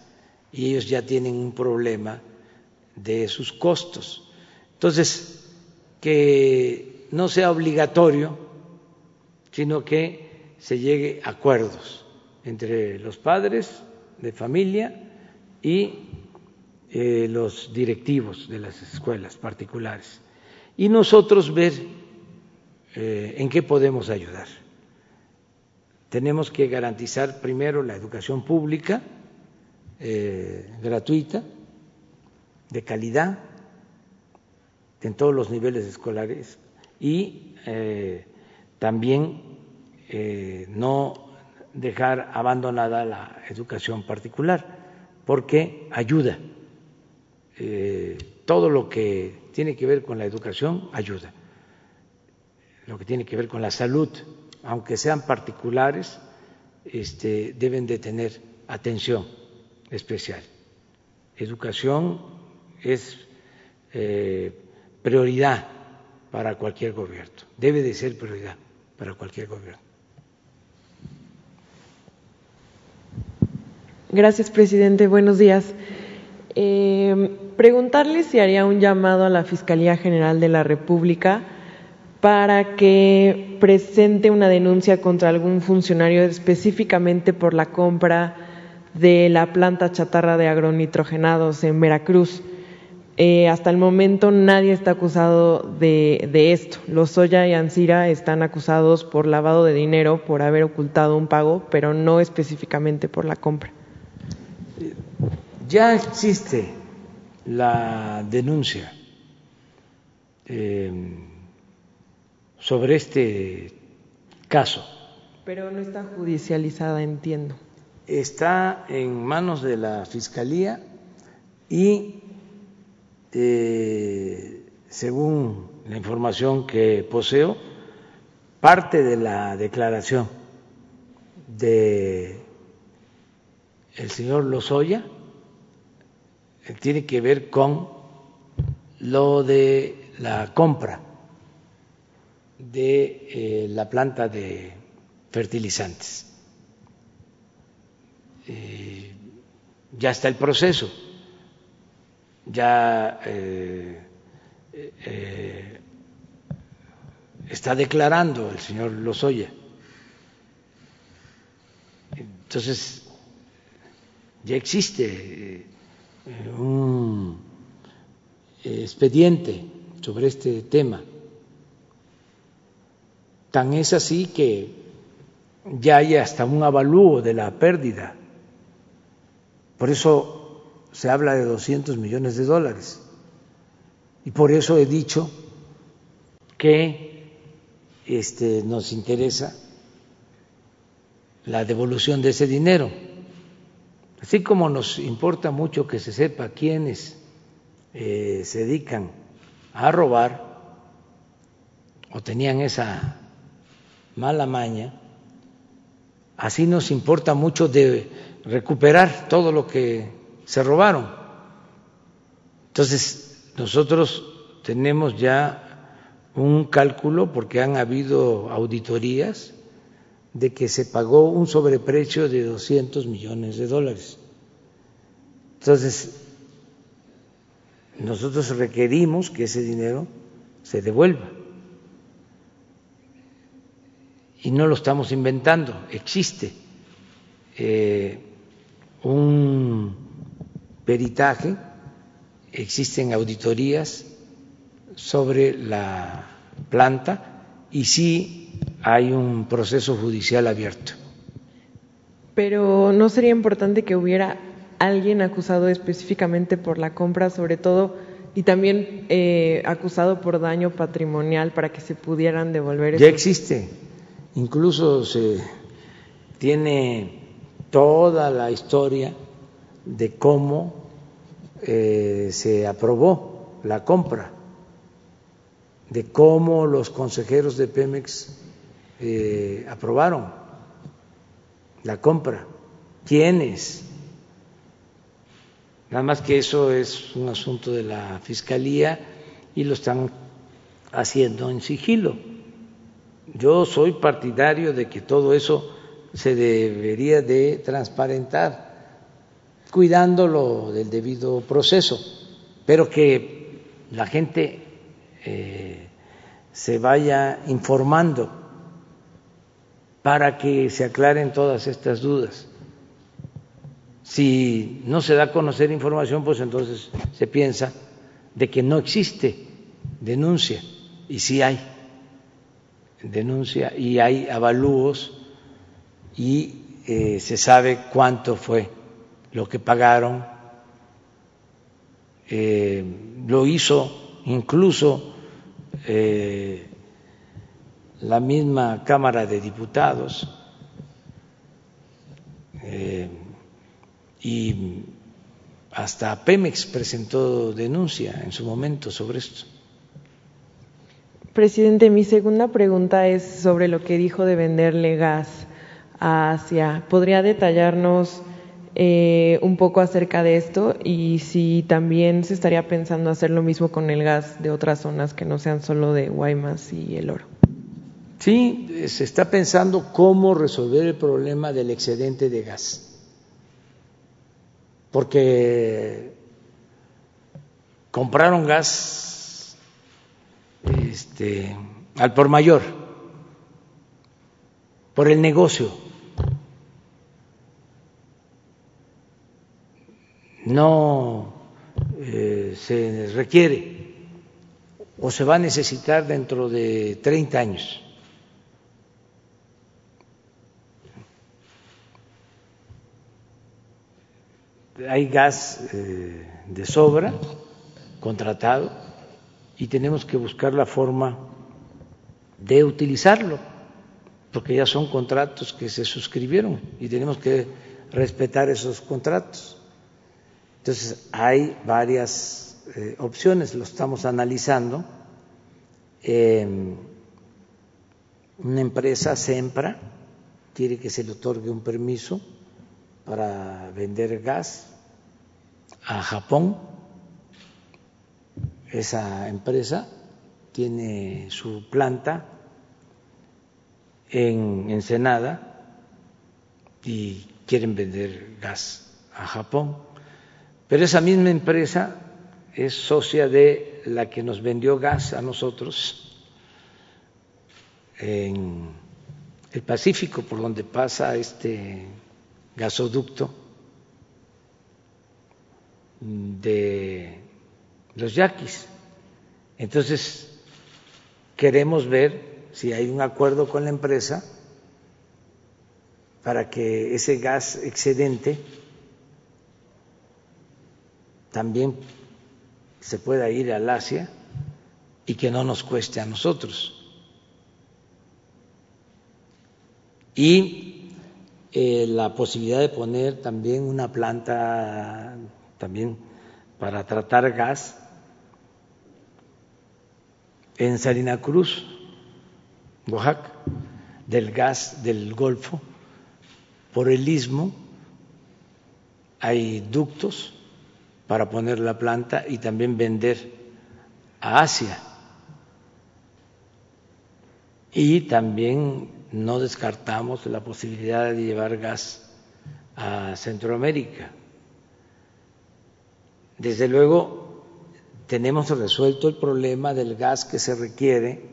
y ellos ya tienen un problema de sus costos. Entonces, que no sea obligatorio, sino que se llegue a acuerdos entre los padres de familia y eh, los directivos de las escuelas particulares y nosotros ver eh, en qué podemos ayudar. Tenemos que garantizar primero la educación pública eh, gratuita, de calidad, en todos los niveles escolares y también eh, no dejar abandonada la educación particular, porque ayuda eh, todo lo que tiene que ver con la educación ayuda, lo que tiene que ver con la salud, aunque sean particulares, este, deben de tener atención especial. Educación es eh, prioridad para cualquier gobierno, debe de ser prioridad para cualquier gobierno. Gracias, presidente. Buenos días. Eh, preguntarle si haría un llamado a la Fiscalía General de la República para que presente una denuncia contra algún funcionario específicamente por la compra de la planta chatarra de agronitrogenados en Veracruz. Eh, hasta el momento nadie está acusado de, de esto. Los Soya y Ansira están acusados por lavado de dinero, por haber ocultado un pago, pero no específicamente por la compra. Ya existe la denuncia eh, sobre este caso. Pero no está judicializada, entiendo. Está en manos de la Fiscalía y, eh, según la información que poseo, parte de la declaración de el señor Lozoya eh, tiene que ver con lo de la compra de eh, la planta de fertilizantes. Ya está el proceso, ya está declarando el señor Lozoya. Entonces, ya existe eh, un expediente sobre este tema. Tan es así que ya hay hasta un avalúo de la pérdida. Por eso se habla de 200 millones de dólares. Y por eso he dicho que este, nos interesa la devolución de ese dinero. Así como nos importa mucho que se sepa quiénes eh, se dedican a robar o tenían esa mala maña, así nos importa mucho de recuperar todo lo que se robaron. Entonces, nosotros tenemos ya un cálculo porque han habido auditorías de que se pagó un sobreprecio de 200 millones de dólares. Entonces, nosotros requerimos que ese dinero se devuelva. Y no lo estamos inventando, existe eh, un peritaje, existen auditorías sobre la planta y sí hay un proceso judicial abierto. Pero no sería importante que hubiera alguien acusado específicamente por la compra, sobre todo, y también eh, acusado por daño patrimonial para que se pudieran devolver. Ya existe, incluso se tiene toda la historia de cómo eh, se aprobó la compra, de cómo los consejeros de Pemex eh, aprobaron la compra. ¿Quiénes? Nada más que eso es un asunto de la Fiscalía y lo están haciendo en sigilo. Yo soy partidario de que todo eso se debería de transparentar, cuidándolo del debido proceso, pero que la gente eh, se vaya informando para que se aclaren todas estas dudas. Si no se da a conocer información, pues entonces se piensa de que no existe denuncia, y sí hay denuncia, y hay avalúos, y eh, se sabe cuánto fue lo que pagaron. Eh, lo hizo incluso eh, la misma Cámara de Diputados eh, y hasta Pemex presentó denuncia en su momento sobre esto. Presidente, mi segunda pregunta es sobre lo que dijo de venderle gas a Asia. ¿Podría detallarnos eh, un poco acerca de esto y si también se estaría pensando hacer lo mismo con el gas de otras zonas que no sean solo de Guaymas y el oro? Sí, se está pensando cómo resolver el problema del excedente de gas, porque compraron gas este, al por mayor, por el negocio. No eh, se requiere o se va a necesitar dentro de 30 años. Hay gas eh, de sobra contratado y tenemos que buscar la forma de utilizarlo, porque ya son contratos que se suscribieron y tenemos que respetar esos contratos. Entonces, hay varias eh, opciones, lo estamos analizando. Eh, una empresa, SEMPRA, quiere que se le otorgue un permiso para vender gas a Japón esa empresa tiene su planta en Ensenada y quieren vender gas a Japón. Pero esa misma empresa es socia de la que nos vendió gas a nosotros en el Pacífico, por donde pasa este gasoducto de los yaquis. Entonces, queremos ver si hay un acuerdo con la empresa para que ese gas excedente también se pueda ir al Asia y que no nos cueste a nosotros. Y eh, la posibilidad de poner también una planta también para tratar gas en Salina Cruz, Oaxaca, del gas del Golfo, por el istmo hay ductos para poner la planta y también vender a Asia. Y también no descartamos la posibilidad de llevar gas a Centroamérica. Desde luego, tenemos resuelto el problema del gas que se requiere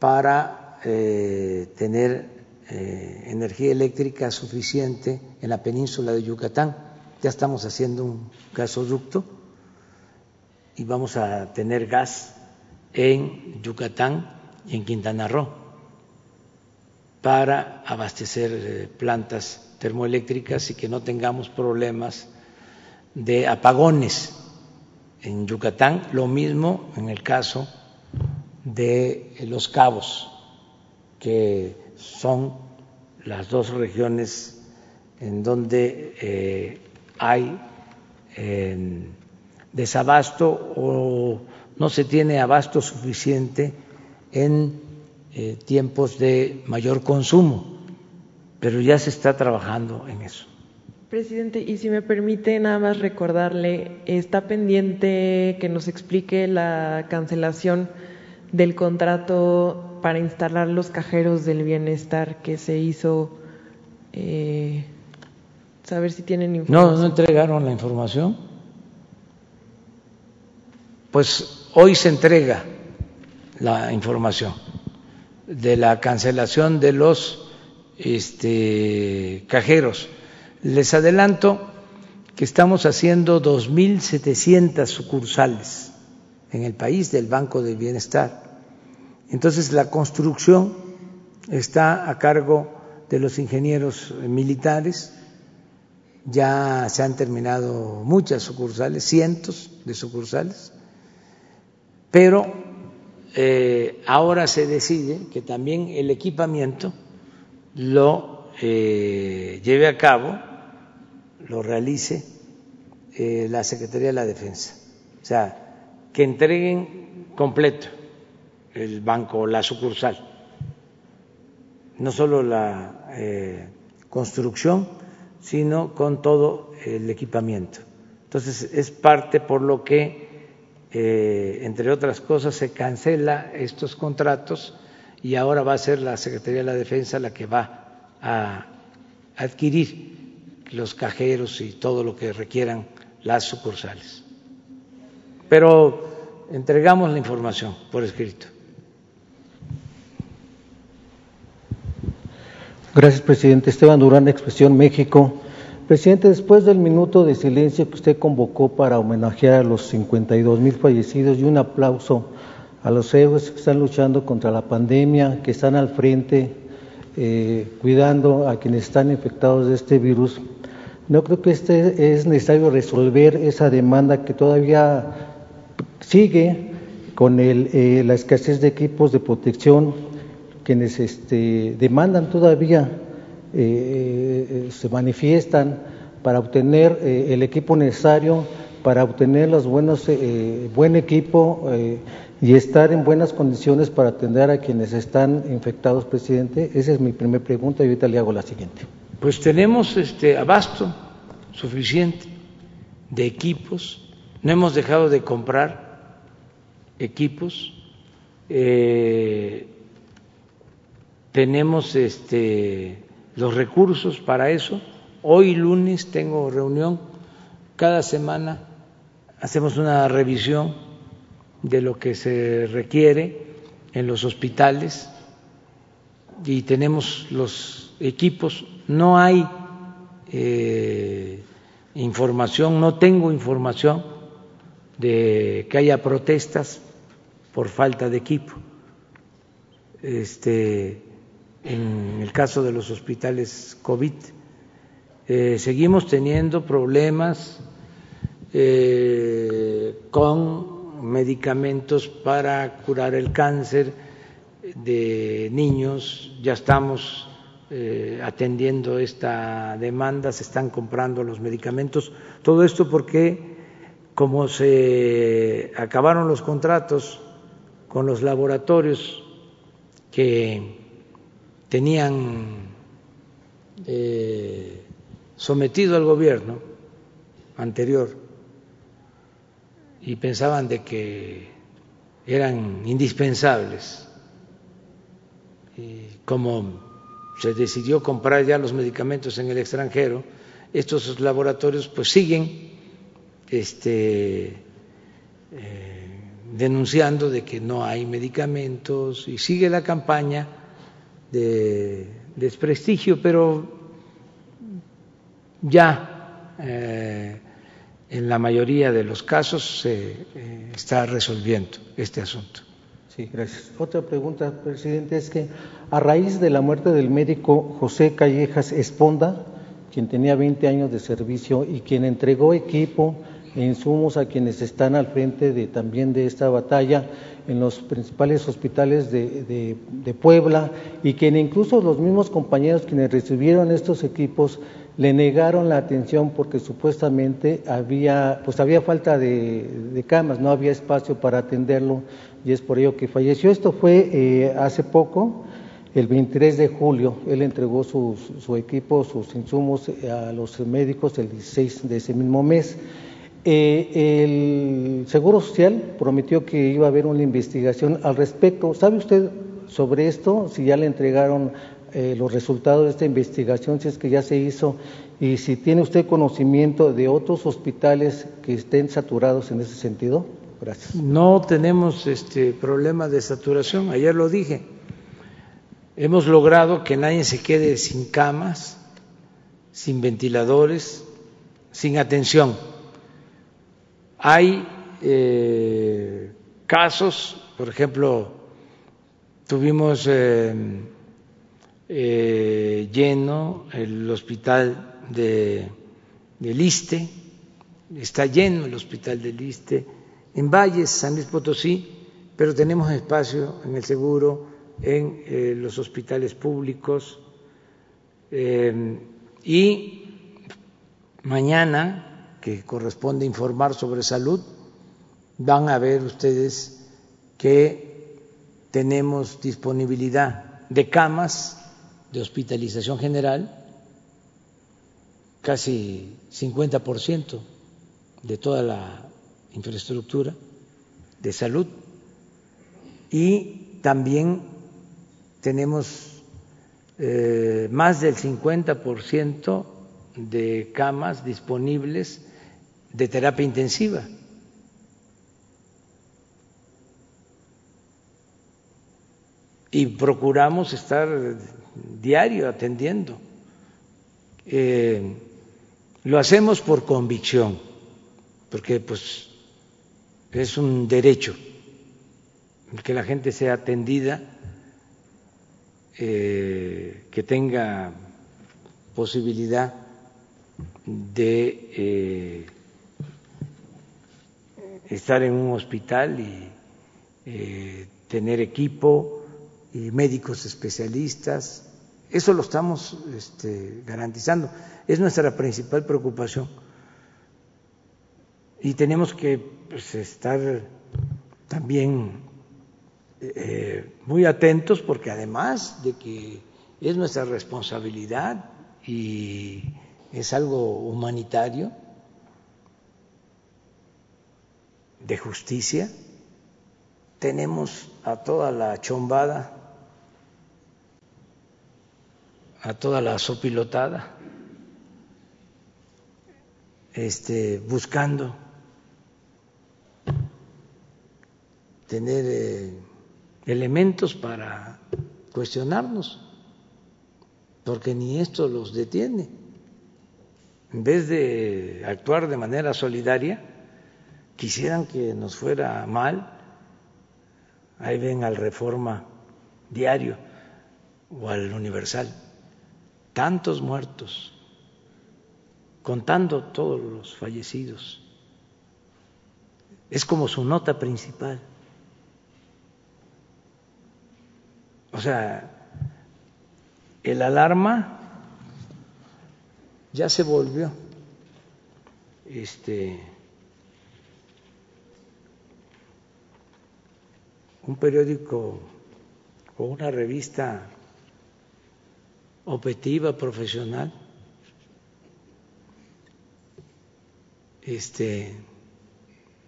para eh, tener eh, energía eléctrica suficiente en la península de Yucatán. Ya estamos haciendo un gasoducto y vamos a tener gas en Yucatán y en Quintana Roo para abastecer eh, plantas termoeléctricas y que no tengamos problemas de apagones en Yucatán, lo mismo en el caso de Los Cabos, que son las dos regiones en donde eh, hay desabasto o no se tiene abasto suficiente en eh, tiempos de mayor consumo, pero ya se está trabajando en eso. Presidente, y si me permite nada más recordarle, está pendiente que nos explique la cancelación del contrato para instalar los cajeros del bienestar que se hizo. Eh, saber si tienen información. No, no entregaron la información. Pues hoy se entrega la información de la cancelación de los este, cajeros les adelanto que estamos haciendo 2.700 sucursales en el país del Banco del Bienestar. Entonces la construcción está a cargo de los ingenieros militares. Ya se han terminado muchas sucursales, cientos de sucursales, pero eh, ahora se decide que también el equipamiento lo eh, lleve a cabo lo realice eh, la Secretaría de la Defensa. O sea, que entreguen completo el banco la sucursal, no solo la construcción, sino con todo el equipamiento. Entonces, es parte por lo que, eh, entre otras cosas, se cancela estos contratos y ahora va a ser la Secretaría de la Defensa la que va a adquirir los cajeros y todo lo que requieran las sucursales. Pero entregamos la información por escrito. Gracias, presidente. Esteban Durán, Expresión México. Presidente, después del minuto de silencio que usted convocó para homenajear a los 52 mil fallecidos y un aplauso a los héroes que están luchando contra la pandemia, que están al frente, eh, cuidando a quienes están infectados de este virus, no creo que este es necesario resolver esa demanda que todavía sigue con el, eh, la escasez de equipos de protección quienes este, demandan todavía, eh, eh, se manifiestan para obtener eh, el equipo necesario, para obtener los buenos, buen equipo y estar en buenas condiciones para atender a quienes están infectados, presidente. Esa es mi primera pregunta y ahorita le hago la siguiente. Pues tenemos este abasto suficiente de equipos, no hemos dejado de comprar equipos. Eh, tenemos este, los recursos para eso. Hoy lunes tengo reunión, cada semana hacemos una revisión de lo que se requiere en los hospitales y tenemos los equipos. No hay eh, información, no tengo información de que haya protestas por falta de equipo. Este, en el caso de los hospitales COVID. Eh, seguimos teniendo problemas eh, con medicamentos para curar el cáncer de niños, ya estamos eh, atendiendo esta demanda, se están comprando los medicamentos, todo esto porque como se acabaron los contratos con los laboratorios que tenían eh, sometido al gobierno anterior y pensaban de que eran indispensables. Y como se decidió comprar ya los medicamentos en el extranjero, estos laboratorios pues siguen este, eh, denunciando de que no hay medicamentos y sigue la campaña de desprestigio, pero ya eh, en la mayoría de los casos se eh, está resolviendo este asunto. Sí, gracias. Otra pregunta, presidente, es que a raíz de la muerte del médico José Callejas Esponda, quien tenía 20 años de servicio y quien entregó equipo insumos a quienes están al frente de, también de esta batalla, en los principales hospitales de, Puebla y que incluso los mismos compañeros quienes recibieron estos equipos le negaron la atención porque supuestamente había, pues había falta de, camas, no había espacio para atenderlo y es por ello que falleció. Esto fue eh, hace poco, el 23 de julio, él entregó su, su equipo, sus insumos a los médicos el 16 de ese mismo mes. Eh, el Seguro Social prometió que iba a haber una investigación al respecto. ¿Sabe usted sobre esto? Si ya le entregaron eh, los resultados de esta investigación, si es que ya se hizo, y si tiene usted conocimiento de otros hospitales que estén saturados en ese sentido. Gracias. No tenemos este problema de saturación, ayer lo dije. Hemos logrado que nadie se quede sin camas, sin ventiladores, sin atención hay eh, casos, por ejemplo, tuvimos eh, eh, lleno el hospital de, de Liste, está lleno el hospital de Liste, en Valles, San Luis Potosí, pero tenemos espacio en el seguro, en los hospitales públicos. Y mañana que corresponde informar sobre salud, van a ver ustedes que tenemos disponibilidad de camas de hospitalización general, casi 50% de toda la infraestructura de salud. Y también tenemos eh, más del 50% de camas disponibles de terapia intensiva. Y procuramos estar diario atendiendo. Eh, lo hacemos por convicción, porque pues es un derecho que la gente sea atendida, eh, que tenga posibilidad de eh, estar en un hospital y eh, tener equipo y médicos especialistas. Eso lo estamos este, garantizando. Es nuestra principal preocupación. Y tenemos que pues, estar también eh, muy atentos porque además de que es nuestra responsabilidad y es algo humanitario, de justicia, tenemos a toda la chombada, a toda la sopilotada, este, buscando tener eh, elementos para cuestionarnos, porque ni esto los detiene. En vez de actuar de manera solidaria, quisieran que nos fuera mal. Ahí ven al Reforma Diario o al Universal. Tantos muertos, contando todos los fallecidos. Es como su nota principal. O sea, el alarma ya se volvió este un periódico o una revista objetiva, profesional, este,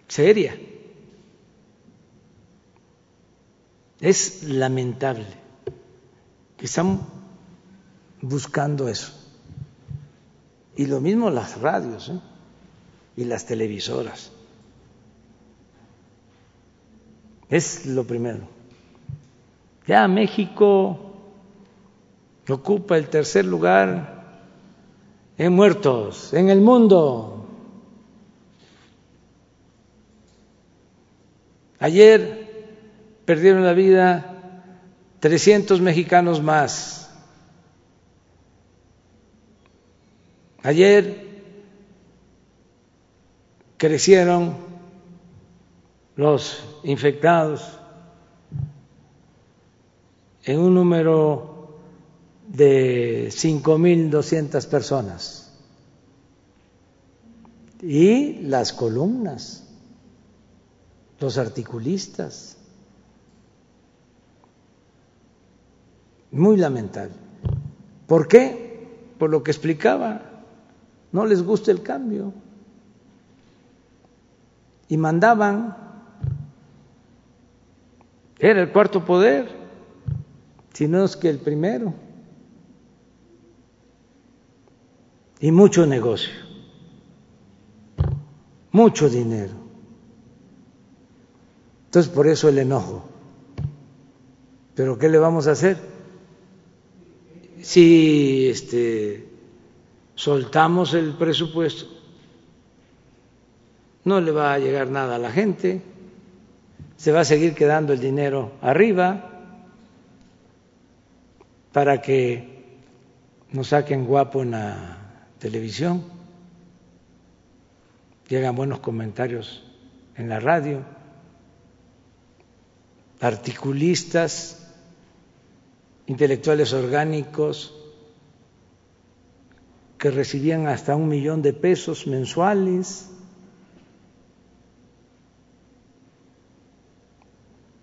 seria. Es lamentable que están buscando eso. Y lo mismo las radios ¿eh? y las televisoras. Es lo primero. Ya México ocupa el tercer lugar en muertos en el mundo. Ayer perdieron la vida 300 mexicanos más. Ayer crecieron los infectados en un número de 5.200 personas y las columnas, los articulistas. Muy lamentable. ¿Por qué? Por lo que explicaba no les gusta el cambio. Y mandaban, era el cuarto poder, si no es que el primero. Y mucho negocio, mucho dinero. Entonces por eso el enojo. Pero ¿qué le vamos a hacer? Si este soltamos el presupuesto, no le va a llegar nada a la gente, se va a seguir quedando el dinero arriba para que nos saquen guapo en la televisión y hagan buenos comentarios en la radio, articulistas, intelectuales orgánicos, que recibían hasta un millón de pesos mensuales.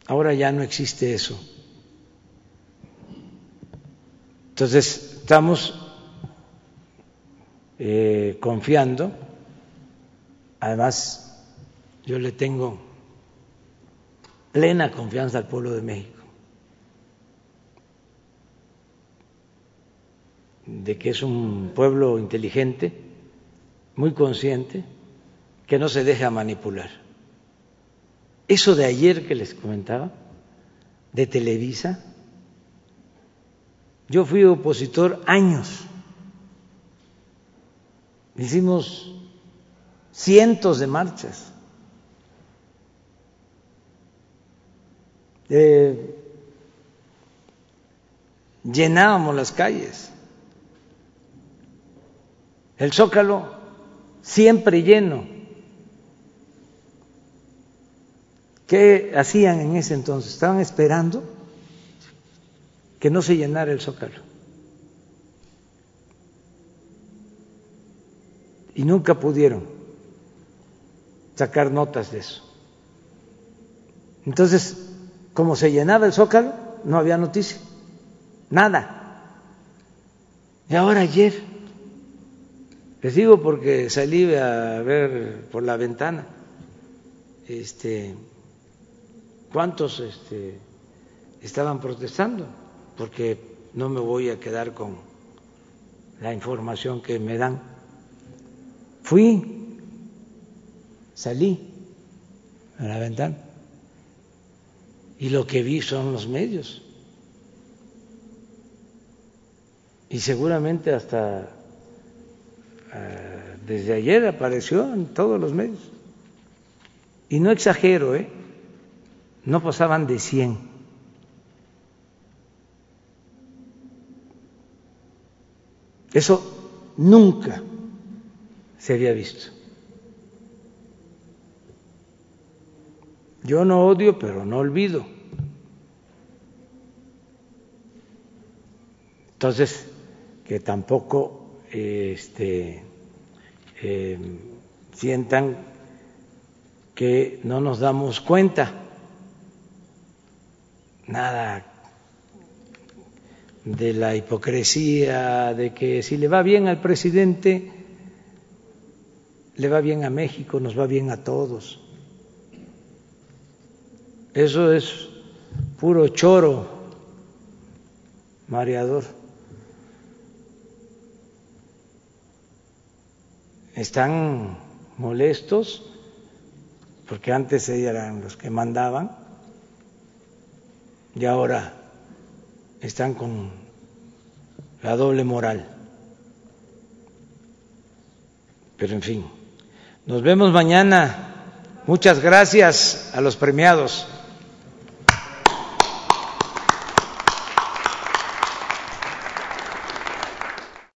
Ahora ya no existe eso. Entonces, estamos eh, confiando. Además, yo le tengo plena confianza al pueblo de México, de que es un pueblo inteligente, muy consciente, que no se deja manipular. Eso de ayer que les comentaba, de Televisa, yo fui opositor años Hicimos cientos de marchas. llenábamos las calles. El zócalo siempre lleno. ¿Qué hacían en ese entonces? Estaban esperando que no se llenara el zócalo. y nunca pudieron sacar notas de eso. Entonces, como se llenaba el zócalo, no había noticia, nada. Y ahora ayer, les digo porque salí a ver por la ventana, este, cuántos este, estaban protestando, porque no me voy a quedar con la información que me dan Fui, salí a la ventana y lo que vi son los medios. Y seguramente hasta eh, desde ayer apareció en todos los medios. Y no exagero, ¿eh? No pasaban de 100. Eso nunca se había visto. Yo no odio, pero no olvido. Entonces, que tampoco este, eh, sientan que no nos damos cuenta. Nada de la hipocresía, de que si le va bien al presidente, le va bien a México, nos va bien a todos. Eso es puro choro, mareador. Están molestos porque antes eran los que mandaban y ahora están con la doble moral. Pero en fin. Nos vemos mañana. Muchas gracias a los premiados.